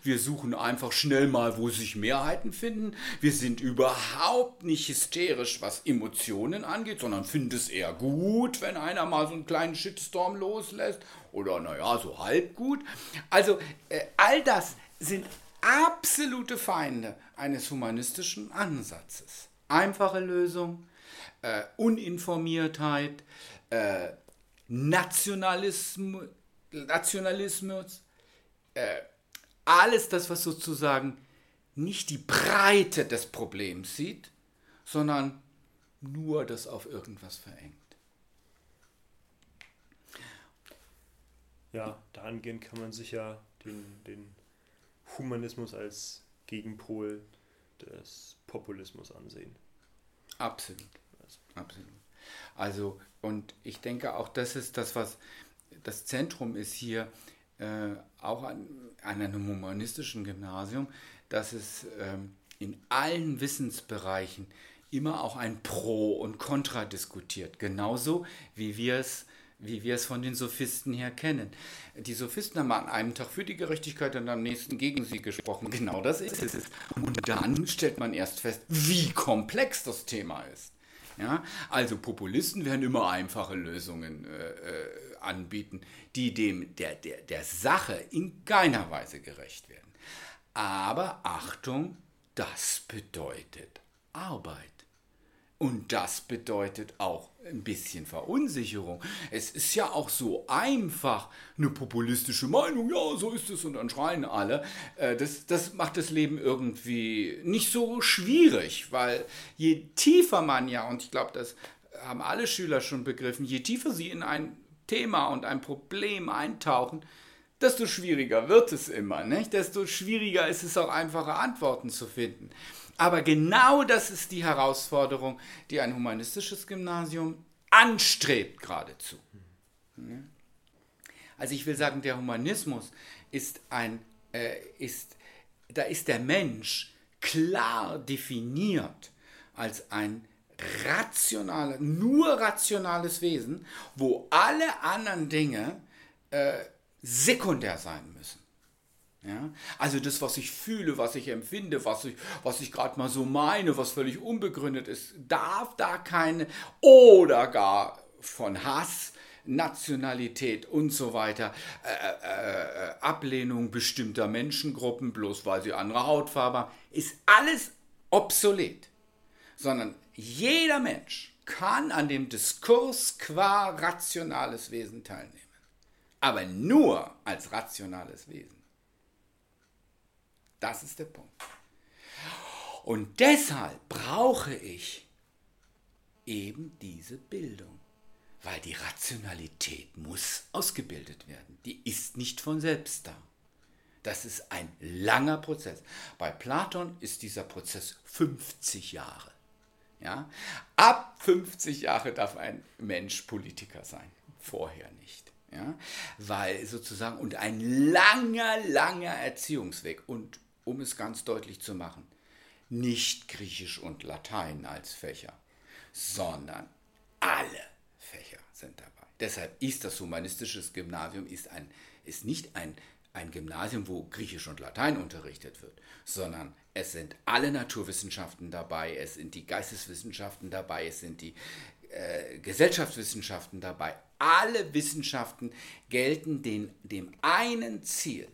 Wir suchen einfach schnell mal, wo sich Mehrheiten finden. Wir sind überhaupt nicht hysterisch, was Emotionen angeht, sondern finden es eher gut, wenn einer mal so einen kleinen Shitstorm loslässt. Oder naja, so halb gut. Also äh, all das sind absolute Feinde eines humanistischen Ansatzes. Einfache Lösung, äh, Uninformiertheit, äh, Nationalismus, Nationalismus äh, alles das, was sozusagen nicht die Breite des Problems sieht, sondern nur das auf irgendwas verengt. Ja, dahingehend kann man sich ja den, den Humanismus als Gegenpol des Populismus ansehen. Absolut. Absolut. Also, und ich denke auch, das ist das, was das Zentrum ist hier äh, auch an, an, einem humanistischen Gymnasium, dass es ähm, in allen Wissensbereichen immer auch ein Pro und Contra diskutiert. Genauso wie wir es wie wir es von den Sophisten her kennen. Die Sophisten haben an einem Tag für die Gerechtigkeit und am nächsten gegen sie gesprochen. Genau das ist es. Und dann stellt man erst fest, wie komplex das Thema ist. Ja? Also Populisten werden immer einfache Lösungen äh, äh, anbieten, die dem der, der, der Sache in keiner Weise gerecht werden. Aber Achtung, das bedeutet Arbeit. Und das bedeutet auch ein bisschen Verunsicherung. Es ist ja auch so einfach, eine populistische Meinung, ja, so ist es, und dann schreien alle. Äh, das, das macht das Leben irgendwie nicht so schwierig, weil je tiefer man ja, und ich glaube, das haben alle Schüler schon begriffen, je tiefer sie in ein Thema und ein Problem eintauchen, desto schwieriger wird es immer, nicht? desto schwieriger ist es auch einfache Antworten zu finden. Aber genau das ist die Herausforderung, die ein humanistisches Gymnasium anstrebt geradezu. Also ich will sagen, der Humanismus ist ein, äh, ist, da ist der Mensch klar definiert als ein rationales, nur rationales Wesen, wo alle anderen Dinge äh, sekundär sein müssen. Ja? Also das, was ich fühle, was ich empfinde, was ich, was ich gerade mal so meine, was völlig unbegründet ist, darf da keine oder gar von Hass, Nationalität und so weiter, äh, äh, äh, Ablehnung bestimmter Menschengruppen, bloß weil sie andere Hautfarbe haben, ist alles obsolet. Sondern jeder Mensch kann an dem Diskurs qua rationales Wesen teilnehmen. Aber nur als rationales Wesen. Das ist der Punkt. Und deshalb brauche ich eben diese Bildung, weil die Rationalität muss ausgebildet werden. Die ist nicht von selbst da. Das ist ein langer Prozess. Bei Platon ist dieser Prozess 50 Jahre. Ja? Ab 50 Jahre darf ein Mensch Politiker sein, vorher nicht. Ja? Weil sozusagen, und ein langer, langer Erziehungsweg. Und um es ganz deutlich zu machen, nicht Griechisch und Latein als Fächer, sondern alle Fächer sind dabei. Deshalb ist das humanistische Gymnasium ist, ein, ist nicht ein, ein Gymnasium, wo Griechisch und Latein unterrichtet wird, sondern es sind alle Naturwissenschaften dabei, es sind die Geisteswissenschaften dabei, es sind die äh, Gesellschaftswissenschaften dabei. Alle Wissenschaften gelten den, dem einen Ziel,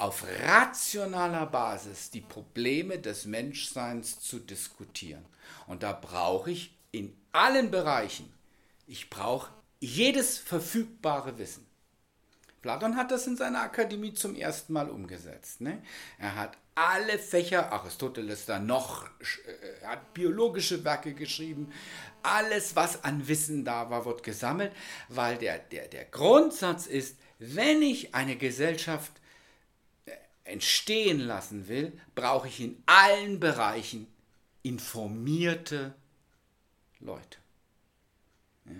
auf rationaler Basis die Probleme des Menschseins zu diskutieren. Und da brauche ich in allen Bereichen, ich brauche jedes verfügbare Wissen. Platon hat das in seiner Akademie zum ersten Mal umgesetzt. Ne? Er hat alle Fächer, Aristoteles da noch, äh, hat biologische Werke geschrieben, alles, was an Wissen da war, wird gesammelt, weil der, der, der Grundsatz ist, wenn ich eine Gesellschaft entstehen lassen will, brauche ich in allen Bereichen informierte Leute. Ja?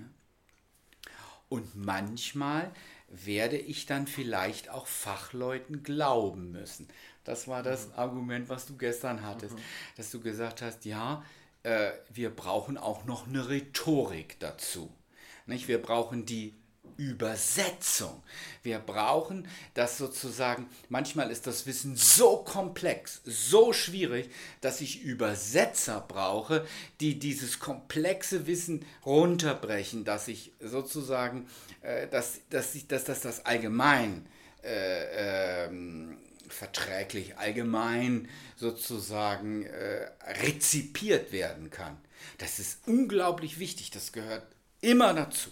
Und manchmal werde ich dann vielleicht auch Fachleuten glauben müssen. Das war das mhm. Argument, was du gestern hattest, mhm. dass du gesagt hast, ja, äh, wir brauchen auch noch eine Rhetorik dazu. Nicht? Wir brauchen die Übersetzung. Wir brauchen das sozusagen, manchmal ist das Wissen so komplex, so schwierig, dass ich Übersetzer brauche, die dieses komplexe Wissen runterbrechen, dass ich sozusagen, äh, dass, dass, ich, dass, dass das allgemein äh, ähm, verträglich, allgemein sozusagen äh, rezipiert werden kann. Das ist unglaublich wichtig, das gehört immer dazu.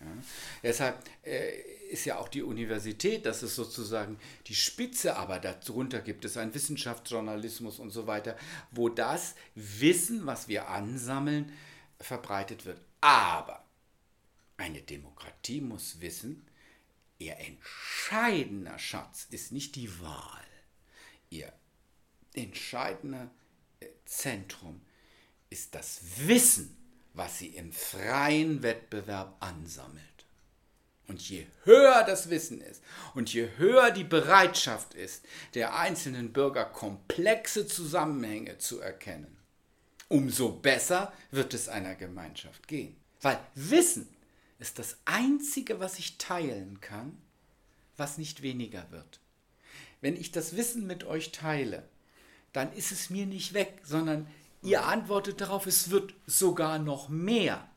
Ja. Deshalb äh, ist ja auch die Universität, das ist sozusagen die Spitze, aber darunter gibt es einen Wissenschaftsjournalismus und so weiter, wo das Wissen, was wir ansammeln, verbreitet wird. Aber eine Demokratie muss wissen, ihr entscheidender Schatz ist nicht die Wahl. Ihr entscheidender äh, Zentrum ist das Wissen was sie im freien Wettbewerb ansammelt. Und je höher das Wissen ist und je höher die Bereitschaft ist, der einzelnen Bürger komplexe Zusammenhänge zu erkennen, umso besser wird es einer Gemeinschaft gehen. Weil Wissen ist das Einzige, was ich teilen kann, was nicht weniger wird. Wenn ich das Wissen mit euch teile, dann ist es mir nicht weg, sondern Ihr antwortet darauf, es wird sogar noch mehr.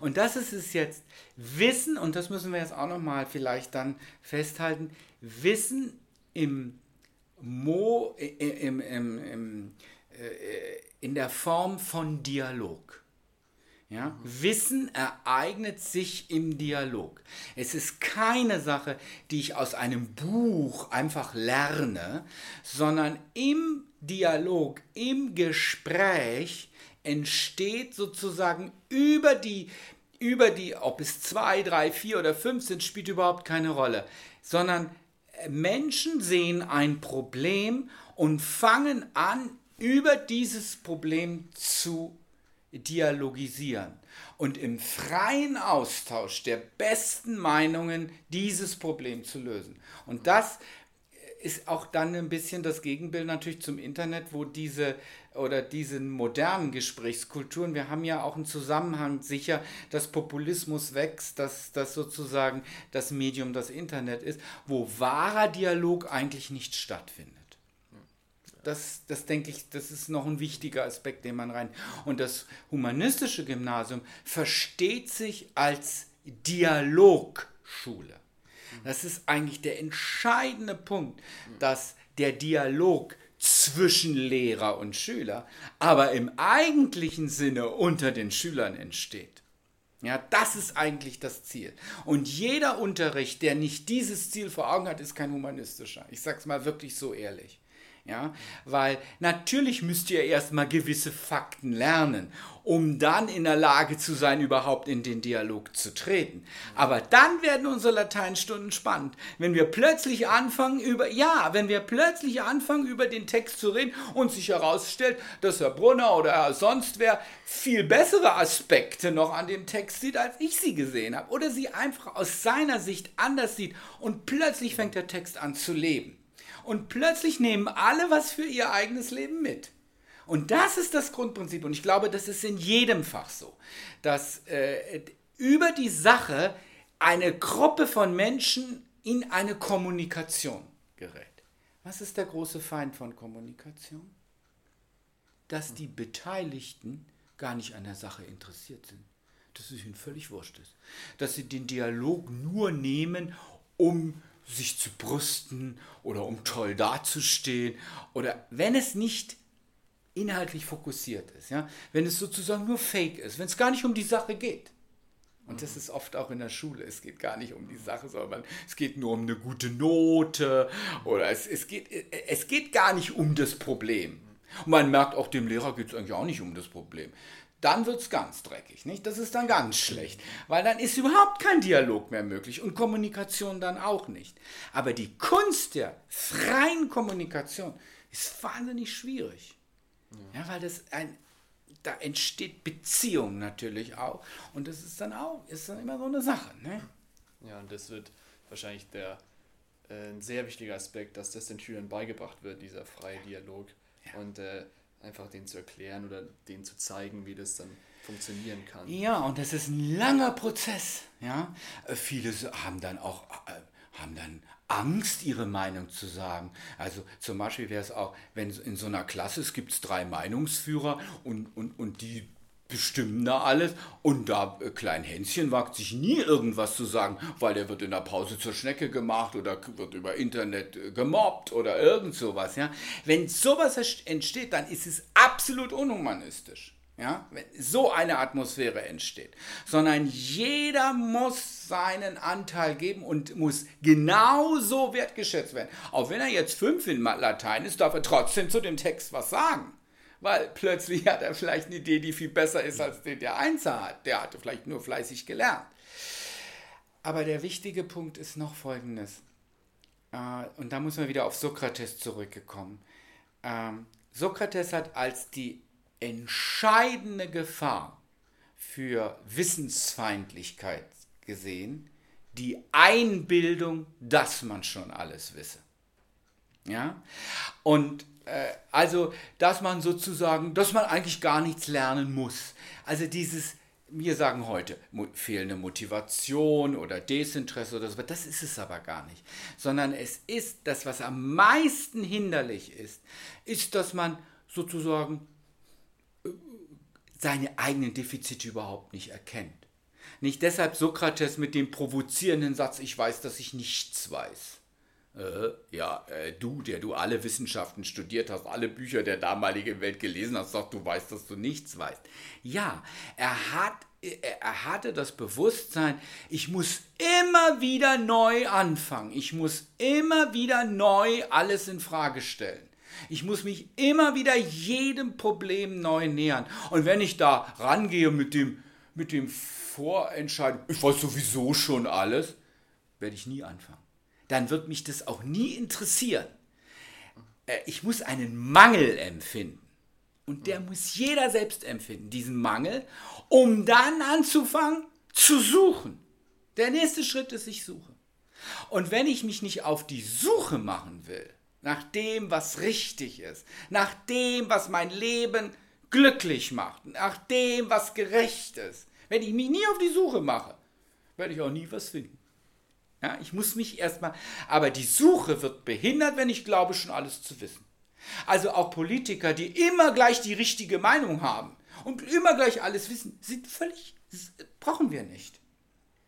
Und das ist es jetzt. Wissen, und das müssen wir jetzt auch nochmal vielleicht dann festhalten, Wissen im Mo, im, im, im, äh, in der Form von Dialog. Ja? Mhm. Wissen ereignet sich im Dialog. Es ist keine Sache, die ich aus einem Buch einfach lerne, sondern im Dialog, im Gespräch entsteht sozusagen über die, über die, ob es zwei, drei, vier oder fünf sind, spielt überhaupt keine Rolle, sondern Menschen sehen ein Problem und fangen an, über dieses Problem zu dialogisieren und im freien Austausch der besten Meinungen dieses Problem zu lösen. Und das ist auch dann ein bisschen das Gegenbild natürlich zum Internet, wo diese oder diesen modernen Gesprächskulturen, wir haben ja auch einen Zusammenhang sicher, dass Populismus wächst, dass das sozusagen das Medium das Internet ist, wo wahrer Dialog eigentlich nicht stattfindet. Das, das denke ich, das ist noch ein wichtiger Aspekt, den man rein. Und das humanistische Gymnasium versteht sich als Dialogschule. Das ist eigentlich der entscheidende Punkt, dass der Dialog zwischen Lehrer und Schüler, aber im eigentlichen Sinne unter den Schülern entsteht. Ja, das ist eigentlich das Ziel. Und jeder Unterricht, der nicht dieses Ziel vor Augen hat, ist kein humanistischer. Ich sage es mal wirklich so ehrlich. Ja, weil natürlich müsst ihr erstmal gewisse Fakten lernen, um dann in der Lage zu sein, überhaupt in den Dialog zu treten. Aber dann werden unsere Lateinstunden spannend, wenn wir plötzlich anfangen über, ja, wenn wir plötzlich anfangen über den Text zu reden und sich herausstellt, dass Herr Brunner oder Herr sonst wer viel bessere Aspekte noch an dem Text sieht, als ich sie gesehen habe. Oder sie einfach aus seiner Sicht anders sieht und plötzlich fängt der Text an zu leben. Und plötzlich nehmen alle was für ihr eigenes Leben mit. Und das ist das Grundprinzip. Und ich glaube, das ist in jedem Fach so, dass äh, über die Sache eine Gruppe von Menschen in eine Kommunikation gerät. Was ist der große Feind von Kommunikation? Dass die Beteiligten gar nicht an der Sache interessiert sind. Dass es ihnen völlig wurscht ist. Dass sie den Dialog nur nehmen, um sich zu brüsten oder um toll dazustehen oder wenn es nicht inhaltlich fokussiert ist, ja, wenn es sozusagen nur Fake ist, wenn es gar nicht um die Sache geht. Und das ist oft auch in der Schule. Es geht gar nicht um die Sache, sondern es geht nur um eine gute Note oder es, es, geht, es geht gar nicht um das Problem. Und man merkt auch, dem Lehrer geht es eigentlich auch nicht um das Problem. Dann wird es ganz dreckig, nicht? Das ist dann ganz schlecht, weil dann ist überhaupt kein Dialog mehr möglich und Kommunikation dann auch nicht. Aber die Kunst der freien Kommunikation ist wahnsinnig schwierig. Ja, weil das ein, da entsteht Beziehung natürlich auch. Und das ist dann auch, ist dann immer so eine Sache. Ne? Ja, und das wird wahrscheinlich der äh, ein sehr wichtiger Aspekt, dass das den Schülern beigebracht wird, dieser freie Dialog. Ja. Und äh, einfach denen zu erklären oder denen zu zeigen, wie das dann funktionieren kann. Ja, und das ist ein langer Prozess. Ja? Äh, viele haben dann auch äh, haben dann Angst, ihre Meinung zu sagen. Also zum Beispiel wäre es auch, wenn in so einer Klasse es gibt drei Meinungsführer und, und, und die bestimmen da alles und da äh, Klein Hänschen wagt sich nie irgendwas zu sagen, weil der wird in der Pause zur Schnecke gemacht oder wird über Internet äh, gemobbt oder irgend sowas. Ja? Wenn sowas entsteht, dann ist es absolut unhumanistisch ja, wenn so eine Atmosphäre entsteht, sondern jeder muss seinen Anteil geben und muss genauso wertgeschätzt werden. Auch wenn er jetzt fünf in Latein ist, darf er trotzdem zu dem Text was sagen. Weil plötzlich hat er vielleicht eine Idee, die viel besser ist als die der Einser hat. Der hatte vielleicht nur fleißig gelernt. Aber der wichtige Punkt ist noch folgendes. Äh, und da muss man wieder auf Sokrates zurückgekommen. Ähm, Sokrates hat als die entscheidende Gefahr für Wissensfeindlichkeit gesehen, die Einbildung, dass man schon alles wisse. Ja? Und also, dass man sozusagen, dass man eigentlich gar nichts lernen muss. Also dieses, wir sagen heute, fehlende Motivation oder Desinteresse oder so, das ist es aber gar nicht. Sondern es ist das, was am meisten hinderlich ist, ist, dass man sozusagen seine eigenen Defizite überhaupt nicht erkennt. Nicht deshalb Sokrates mit dem provozierenden Satz, ich weiß, dass ich nichts weiß. Äh, ja, äh, du, der du alle Wissenschaften studiert hast, alle Bücher der damaligen Welt gelesen hast, sagst, du weißt, dass du nichts weißt. Ja, er hat er hatte das Bewusstsein, ich muss immer wieder neu anfangen. Ich muss immer wieder neu alles in Frage stellen. Ich muss mich immer wieder jedem Problem neu nähern. Und wenn ich da rangehe mit dem, mit dem Vorentscheiden, ich weiß sowieso schon alles, werde ich nie anfangen. Dann wird mich das auch nie interessieren. Äh, ich muss einen Mangel empfinden. Und der muss jeder selbst empfinden, diesen Mangel, um dann anzufangen zu suchen. Der nächste Schritt ist, ich suche. Und wenn ich mich nicht auf die Suche machen will, nach dem, was richtig ist, nach dem, was mein Leben glücklich macht, nach dem, was gerecht ist. Wenn ich mich nie auf die Suche mache, werde ich auch nie was finden. Ja, ich muss mich erstmal, aber die Suche wird behindert, wenn ich glaube, schon alles zu wissen. Also auch Politiker, die immer gleich die richtige Meinung haben und immer gleich alles wissen, sind völlig, brauchen wir nicht.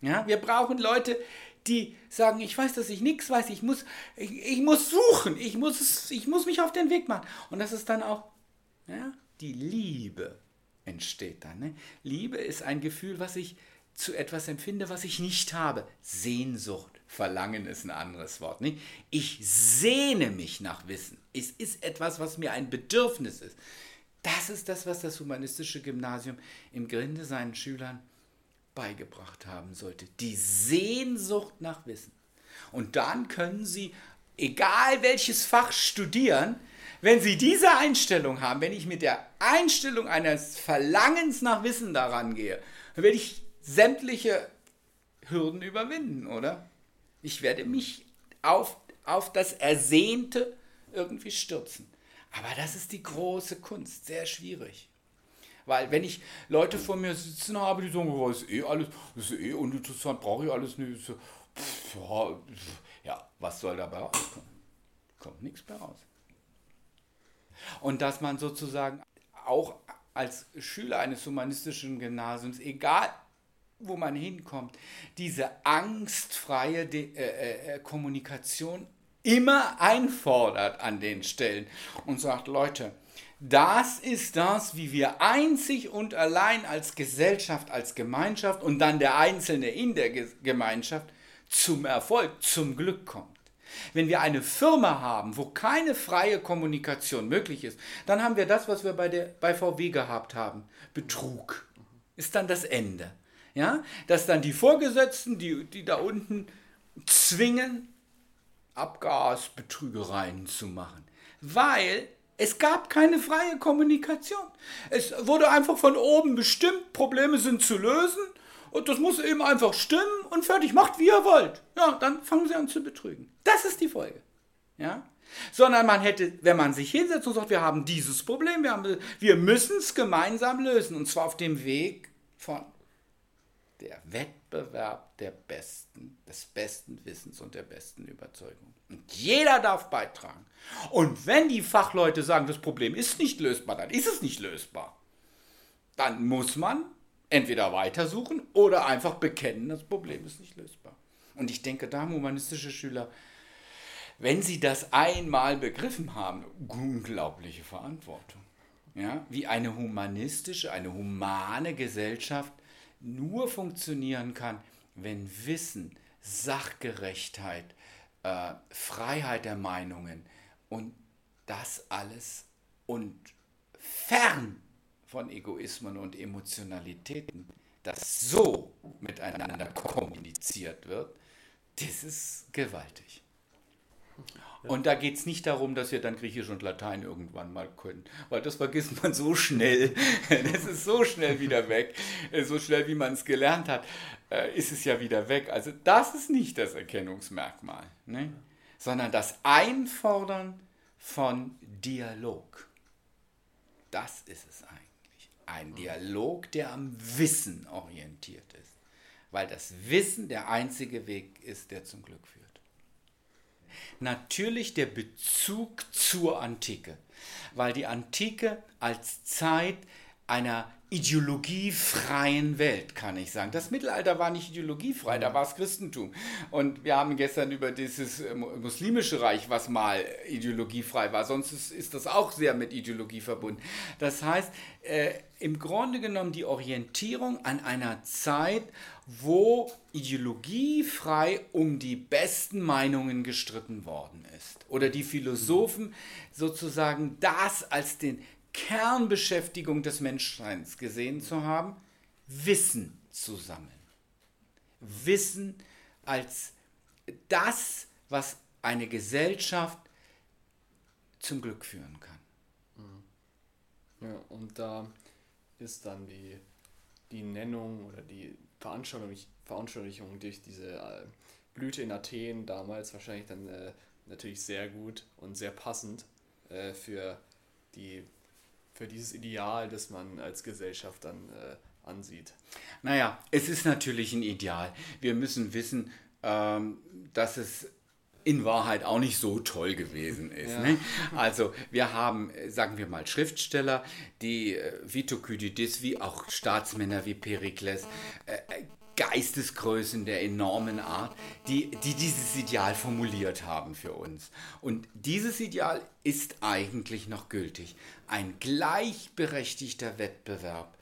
Ja, wir brauchen Leute, die sagen, ich weiß, dass ich nichts weiß, ich muss, ich, ich, muss suchen, ich muss, ich muss mich auf den Weg machen. Und das ist dann auch, ja, die Liebe entsteht dann. Ne? Liebe ist ein Gefühl, was ich zu etwas empfinde, was ich nicht habe. Sehnsucht, Verlangen ist ein anderes Wort. Nicht? Ich sehne mich nach Wissen. Es ist etwas, was mir ein Bedürfnis ist. Das ist das, was das humanistische Gymnasium im Grinde seinen Schülern beigebracht haben sollte. Die Sehnsucht nach Wissen. Und dann können Sie, egal welches Fach studieren, wenn Sie diese Einstellung haben, wenn ich mit der Einstellung eines Verlangens nach Wissen daran gehe, dann werde ich sämtliche Hürden überwinden, oder? Ich werde mich auf, auf das Ersehnte irgendwie stürzen. Aber das ist die große Kunst, sehr schwierig. Weil wenn ich Leute vor mir sitzen habe, die sagen, oh, ist eh alles, ist eh uninteressant, brauche ich alles nicht. Pff, ja, ja, was soll dabei rauskommen? Kommt nichts mehr raus. Und dass man sozusagen auch als Schüler eines humanistischen Gymnasiums, egal wo man hinkommt, diese angstfreie De äh, äh, Kommunikation immer einfordert an den Stellen und sagt, Leute, das ist das, wie wir einzig und allein als Gesellschaft, als Gemeinschaft und dann der Einzelne in der Gemeinschaft zum Erfolg, zum Glück kommt. Wenn wir eine Firma haben, wo keine freie Kommunikation möglich ist, dann haben wir das, was wir bei, der, bei VW gehabt haben. Betrug ist dann das Ende. Ja? Dass dann die Vorgesetzten, die, die da unten zwingen, Abgasbetrügereien zu machen. Weil es gab keine freie Kommunikation. Es wurde einfach von oben bestimmt, Probleme sind zu lösen und das muss eben einfach stimmen und fertig, macht wie ihr wollt. Ja, dann fangen sie an zu betrügen. Das ist die Folge. Ja? Sondern man hätte, wenn man sich hinsetzt und sagt, wir haben dieses Problem, wir, wir müssen es gemeinsam lösen und zwar auf dem Weg von der Wettbewerb der Besten, des besten Wissens und der besten Überzeugung. Und jeder darf beitragen. Und wenn die Fachleute sagen, das Problem ist nicht lösbar, dann ist es nicht lösbar. Dann muss man entweder weitersuchen oder einfach bekennen, das Problem ist nicht lösbar. Und ich denke, da haben humanistische Schüler, wenn sie das einmal begriffen haben, unglaubliche Verantwortung. Ja, wie eine humanistische, eine humane Gesellschaft nur funktionieren kann, wenn Wissen, Sachgerechtheit, äh, Freiheit der Meinungen und das alles und fern von Egoismen und Emotionalitäten, das so miteinander kommuniziert wird, das ist gewaltig. Und da geht es nicht darum, dass wir dann Griechisch und Latein irgendwann mal können, weil das vergisst man so schnell. Das ist so schnell wieder weg. So schnell, wie man es gelernt hat, äh, ist es ja wieder weg. Also das ist nicht das Erkennungsmerkmal, ne? sondern das Einfordern von Dialog. Das ist es eigentlich. Ein Dialog, der am Wissen orientiert ist. Weil das Wissen der einzige Weg ist, der zum Glück führt. Natürlich der Bezug zur Antike. Weil die Antike als Zeit einer ideologiefreien Welt, kann ich sagen. Das Mittelalter war nicht ideologiefrei, da war es Christentum. Und wir haben gestern über dieses äh, muslimische Reich, was mal ideologiefrei war, sonst ist, ist das auch sehr mit Ideologie verbunden. Das heißt, äh, im Grunde genommen die Orientierung an einer Zeit, wo ideologiefrei um die besten Meinungen gestritten worden ist. Oder die Philosophen sozusagen das als den Kernbeschäftigung des Menschseins gesehen zu haben, Wissen zu sammeln. Wissen als das, was eine Gesellschaft zum Glück führen kann. Ja, und da ist dann die, die Nennung oder die Veranschaulichung, Veranschaulichung durch diese äh, Blüte in Athen damals wahrscheinlich dann äh, natürlich sehr gut und sehr passend äh, für die für dieses Ideal, das man als Gesellschaft dann äh, ansieht? Naja, es ist natürlich ein Ideal. Wir müssen wissen, ähm, dass es in Wahrheit auch nicht so toll gewesen ist. Ja. Ne? Also wir haben, sagen wir mal, Schriftsteller, die äh, wie Thukydides, wie auch Staatsmänner wie Perikles, äh, Geistesgrößen der enormen Art, die, die dieses Ideal formuliert haben für uns. Und dieses Ideal ist eigentlich noch gültig. Ein gleichberechtigter Wettbewerb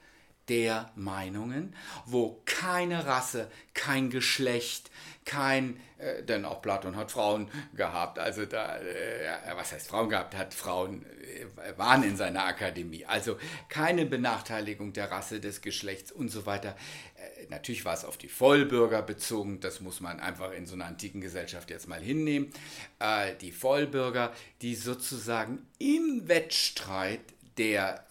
der Meinungen, wo keine Rasse, kein Geschlecht, kein, äh, denn auch Platon hat Frauen gehabt, also da, äh, was heißt Frauen gehabt, hat Frauen, äh, waren in seiner Akademie, also keine Benachteiligung der Rasse, des Geschlechts und so weiter. Äh, natürlich war es auf die Vollbürger bezogen, das muss man einfach in so einer antiken Gesellschaft jetzt mal hinnehmen. Äh, die Vollbürger, die sozusagen im Wettstreit der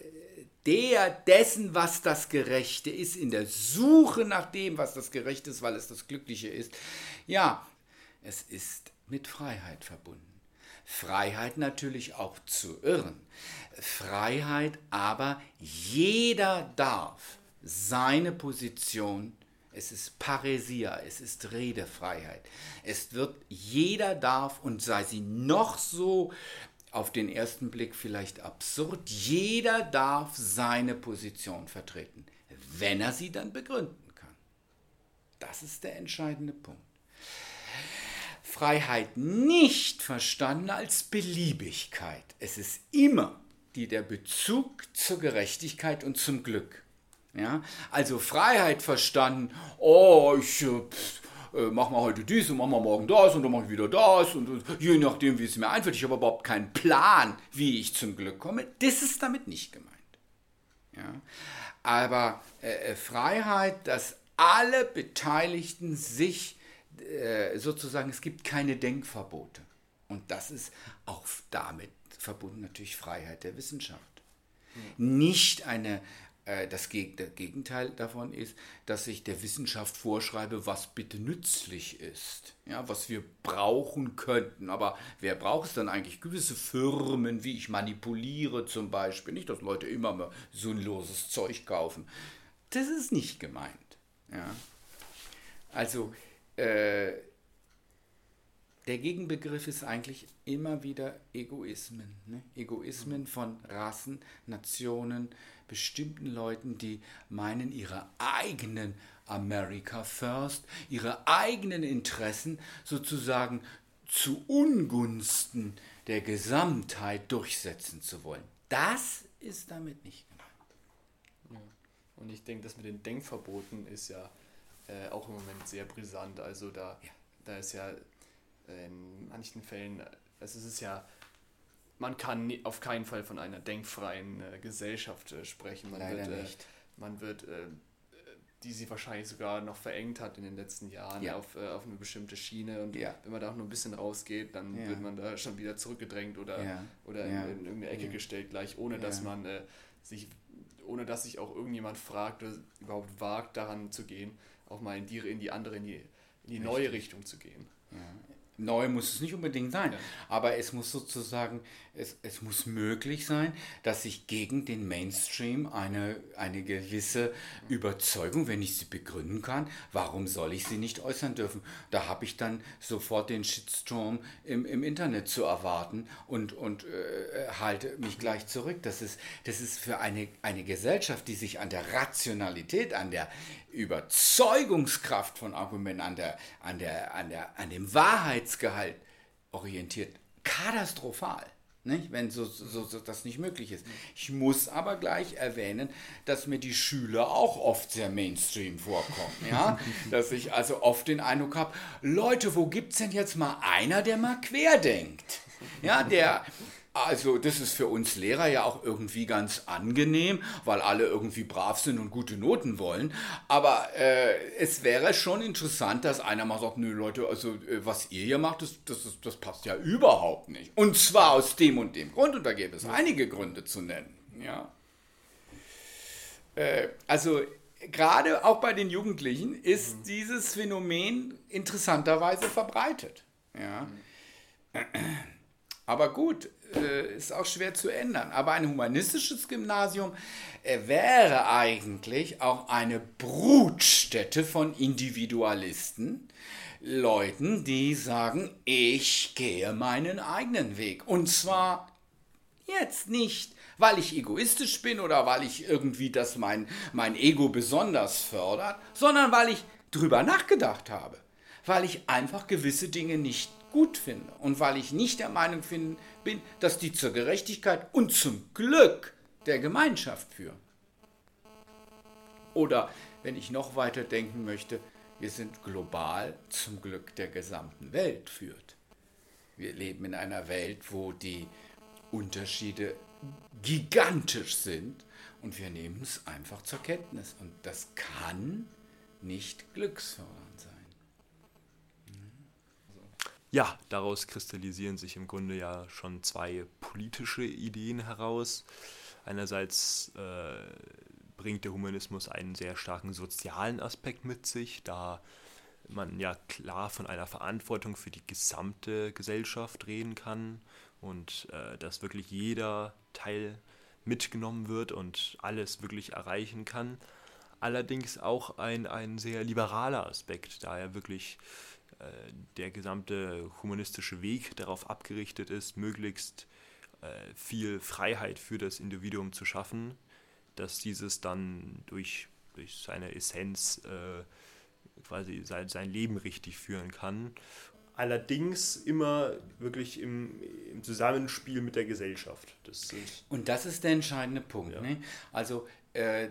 der dessen, was das Gerechte ist, in der Suche nach dem, was das Gerechte ist, weil es das Glückliche ist. Ja, es ist mit Freiheit verbunden. Freiheit natürlich auch zu irren. Freiheit aber, jeder darf seine Position, es ist Paresia, es ist Redefreiheit. Es wird, jeder darf und sei sie noch so auf den ersten Blick vielleicht absurd. Jeder darf seine Position vertreten, wenn er sie dann begründen kann. Das ist der entscheidende Punkt. Freiheit nicht verstanden als Beliebigkeit. Es ist immer die der Bezug zur Gerechtigkeit und zum Glück. Ja? Also Freiheit verstanden, oh, ich äh, äh mache mal heute dies und mache mal morgen das und dann mache ich wieder das und, und je nachdem, wie es mir einfällt. Ich habe überhaupt keinen Plan, wie ich zum Glück komme. Das ist damit nicht gemeint. Ja? Aber äh, äh Freiheit, dass alle Beteiligten sich äh, sozusagen, es gibt keine Denkverbote. Und das ist auch damit verbunden natürlich Freiheit der Wissenschaft. Nicht eine, das Gegenteil davon ist, dass ich der Wissenschaft vorschreibe, was bitte nützlich ist, ja, was wir brauchen könnten. Aber wer braucht es dann eigentlich? Gewisse Firmen, wie ich manipuliere zum Beispiel, nicht, dass Leute immer mehr sinnloses Zeug kaufen. Das ist nicht gemeint. Ja. Also äh, der Gegenbegriff ist eigentlich immer wieder Egoismen. Ne? Egoismen von Rassen, Nationen, bestimmten Leuten, die meinen, ihre eigenen America First, ihre eigenen Interessen sozusagen zu Ungunsten der Gesamtheit durchsetzen zu wollen. Das ist damit nicht gemeint. Und ich denke, das mit den Denkverboten ist ja äh, auch im Moment sehr brisant. Also da, ja. da ist ja in manchen Fällen, also es ist ja, man kann auf keinen Fall von einer denkfreien äh, Gesellschaft äh, sprechen. Man Leider wird, nicht. man wird die sie wahrscheinlich sogar noch verengt hat in den letzten Jahren ja. auf, äh, auf eine bestimmte Schiene. Und ja. wenn man da auch nur ein bisschen rausgeht, dann ja. wird man da schon wieder zurückgedrängt oder, oder in, in, irgendeine Ecke gestellt, gleich ohne dass man äh, sich, ohne dass sich auch irgendjemand fragt oder überhaupt wagt, daran zu gehen, auch mal in die, in die andere, in die, in die neue Richtung zu gehen. Neu muss es nicht unbedingt sein, ja. aber es muss sozusagen, es, es muss möglich sein, dass ich gegen den Mainstream eine, eine gewisse Überzeugung, wenn ich sie begründen kann, warum soll ich sie nicht äußern dürfen? Da habe ich dann sofort den Shitstorm im, im Internet zu erwarten und, und äh, halte mich gleich zurück. Das ist, das ist für eine, eine Gesellschaft, die sich an der Rationalität, an der Überzeugungskraft von Argumenten, an, der, an, der, an, der, an dem Wahrheitsgehalt orientiert, katastrophal. Nicht? Wenn so, so, so, das nicht möglich ist. Ich muss aber gleich erwähnen, dass mir die Schüler auch oft sehr Mainstream vorkommen. Ja? dass ich also oft den Eindruck habe, Leute, wo gibt es denn jetzt mal einer, der mal querdenkt? Ja, der, also das ist für uns Lehrer ja auch irgendwie ganz angenehm, weil alle irgendwie brav sind und gute Noten wollen. Aber äh, es wäre schon interessant, dass einer mal sagt, nö Leute, also äh, was ihr hier macht, das, das, das passt ja überhaupt nicht. Und zwar aus dem und dem Grund. Und da gäbe es einige Gründe zu nennen. Ja. Äh, also gerade auch bei den Jugendlichen ist mhm. dieses Phänomen interessanterweise verbreitet. Ja. Mhm. Aber gut, äh, ist auch schwer zu ändern. Aber ein humanistisches Gymnasium äh, wäre eigentlich auch eine Brutstätte von Individualisten, Leuten, die sagen, ich gehe meinen eigenen Weg. Und zwar jetzt nicht, weil ich egoistisch bin oder weil ich irgendwie das mein, mein Ego besonders fördert, sondern weil ich drüber nachgedacht habe. Weil ich einfach gewisse Dinge nicht gut finde und weil ich nicht der Meinung bin, dass die zur Gerechtigkeit und zum Glück der Gemeinschaft führen. Oder wenn ich noch weiter denken möchte, wir sind global zum Glück der gesamten Welt führt. Wir leben in einer Welt, wo die Unterschiede gigantisch sind und wir nehmen es einfach zur Kenntnis. Und das kann nicht glücksfördernd Ja, daraus kristallisieren sich im Grunde ja schon zwei politische Ideen heraus. Einerseits äh, bringt der Humanismus einen sehr starken sozialen Aspekt mit sich, da man ja klar von einer Verantwortung für die gesamte Gesellschaft reden kann und äh, dass wirklich jeder Teil mitgenommen wird und alles wirklich erreichen kann. Allerdings auch ein, ein sehr liberaler Aspekt, da er wirklich der gesamte humanistische Weg darauf abgerichtet ist, möglichst äh, viel Freiheit für das Individuum zu schaffen, dass dieses dann durch, durch seine Essenz äh, quasi sein, sein Leben richtig führen kann. Allerdings immer wirklich im, im Zusammenspiel mit der Gesellschaft. Das Und das ist der entscheidende Punkt. Ja. Ne? Also äh,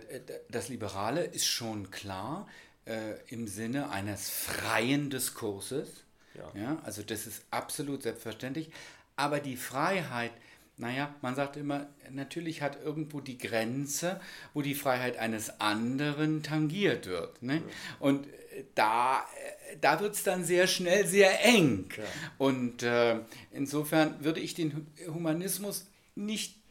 das Liberale ist schon klar äh, im Sinne eines freien Diskurses. Ja. ja. Also das ist absolut selbstverständlich. Aber die Freiheit, naja, man sagt immer, natürlich hat irgendwo die Grenze, wo die Freiheit eines anderen tangiert wird. Ne? Ja. Und äh, da, äh, da wird es dann sehr schnell sehr eng. Ja. Und äh, insofern würde ich den Humanismus nicht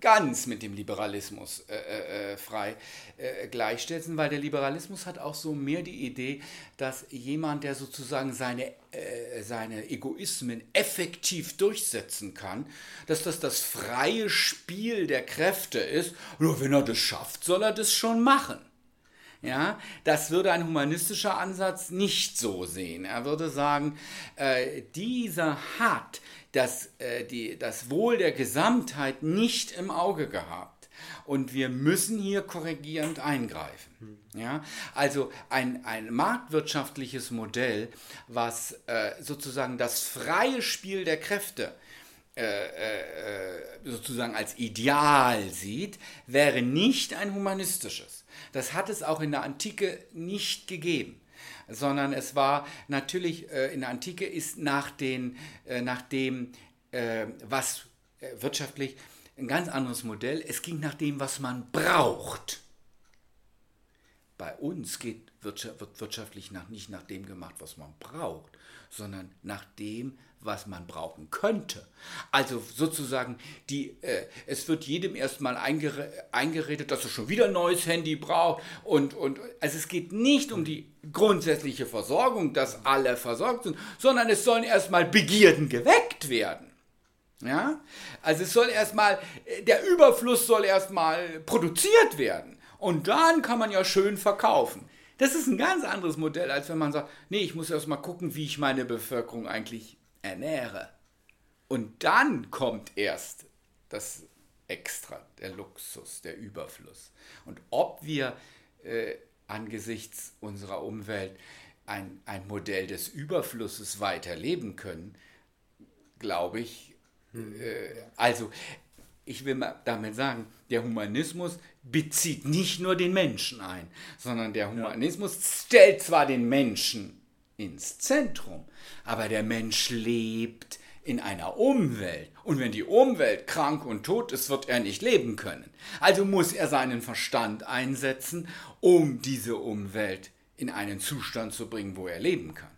ganz mit dem Liberalismus äh, äh, äh, frei äh, gleichstellen, weil der Liberalismus hat auch so mehr die Idee, dass jemand, der sozusagen seine, äh, seine Egoismen effektiv durchsetzen kann, dass das das freie Spiel der Kräfte ist. Nur wenn er das schafft, soll er das schon machen. Ja, das würde ein humanistischer Ansatz nicht so sehen. Er würde sagen, äh, dieser hat das, äh, die, das Wohl der Gesamtheit nicht im Auge gehabt. Und wir müssen hier korrigierend eingreifen. Ja? Also ein, ein marktwirtschaftliches Modell, was äh, sozusagen das freie Spiel der Kräfte äh, äh, sozusagen als Ideal sieht, wäre nicht ein humanistisches. Das hat es auch in der Antike nicht gegeben sondern es war natürlich äh, in der Antike ist nach, den, äh, nach dem, äh, was äh, wirtschaftlich ein ganz anderes Modell. Es ging nach dem, was man braucht. Bei uns geht wird wirtschaftlich nach, nicht nach dem gemacht, was man braucht, sondern nach dem, was man brauchen könnte. Also sozusagen, die, äh, es wird jedem erstmal eingere eingeredet, dass er schon wieder ein neues Handy braucht. Und, und also es geht nicht um die grundsätzliche Versorgung, dass alle versorgt sind, sondern es sollen erstmal Begierden geweckt werden. Ja? Also es soll erstmal, der Überfluss soll erstmal produziert werden. Und dann kann man ja schön verkaufen. Das ist ein ganz anderes Modell, als wenn man sagt, nee, ich muss erst mal gucken, wie ich meine Bevölkerung eigentlich ernähre. Und dann kommt erst das Extra, der Luxus, der Überfluss. Und ob wir äh, angesichts unserer Umwelt ein, ein Modell des Überflusses weiterleben können, glaube ich, äh, also ich will mal damit sagen, der Humanismus bezieht nicht nur den Menschen ein, sondern der Humanismus ja. stellt zwar den Menschen ins Zentrum, aber der Mensch lebt in einer Umwelt. Und wenn die Umwelt krank und tot ist, wird er nicht leben können. Also muss er seinen Verstand einsetzen, um diese Umwelt in einen Zustand zu bringen, wo er leben kann.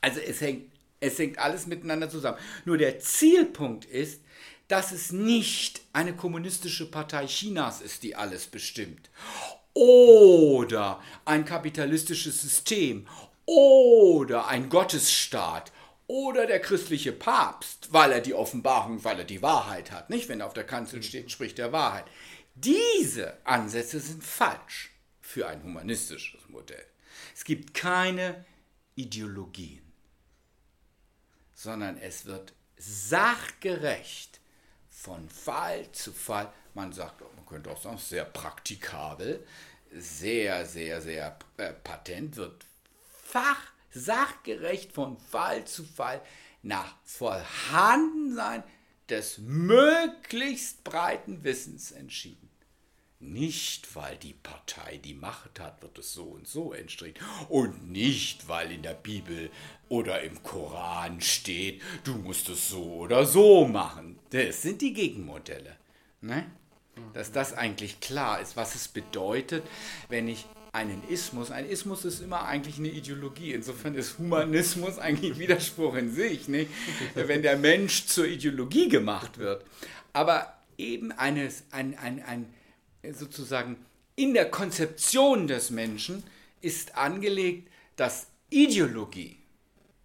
Also es hängt, es hängt alles miteinander zusammen. Nur der Zielpunkt ist, dass es nicht eine kommunistische Partei Chinas ist, die alles bestimmt. Oder ein kapitalistisches System oder ein Gottesstaat oder der christliche Papst, weil er die Offenbarung, weil er die Wahrheit hat, nicht? Wenn er auf der Kanzel steht, spricht er Wahrheit. Diese Ansätze sind falsch für ein humanistisches Modell. Es gibt keine Ideologien, sondern es wird sachgerecht von Fall zu Fall, man sagt, man könnte auch sagen, sehr praktikabel, sehr, sehr, sehr äh, patent, wird fach, sachgerecht von Fall zu Fall nach Vorhandensein des möglichst breiten Wissens entschieden. Nicht, weil die Partei die Macht hat, wird es so und so entstrichen. Und nicht, weil in der Bibel oder im Koran steht, du musst es so oder so machen. Das sind die Gegenmodelle. Ne? Dass das eigentlich klar ist, was es bedeutet, wenn ich einen Ismus. Ein Ismus ist immer eigentlich eine Ideologie. Insofern ist Humanismus eigentlich Widerspruch in sich, nicht? wenn der Mensch zur Ideologie gemacht wird. Aber eben eines, ein, ein, ein, sozusagen in der Konzeption des Menschen ist angelegt, dass Ideologie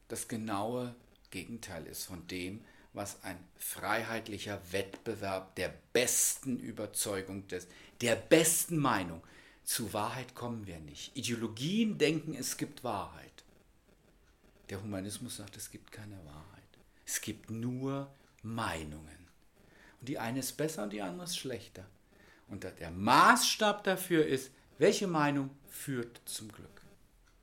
das genaue Gegenteil ist von dem, was ein freiheitlicher Wettbewerb der besten Überzeugung, des, der besten Meinung, zu Wahrheit kommen wir nicht. Ideologien denken, es gibt Wahrheit. Der Humanismus sagt, es gibt keine Wahrheit. Es gibt nur Meinungen. Und die eine ist besser und die andere ist schlechter. Und der Maßstab dafür ist, welche Meinung führt zum Glück.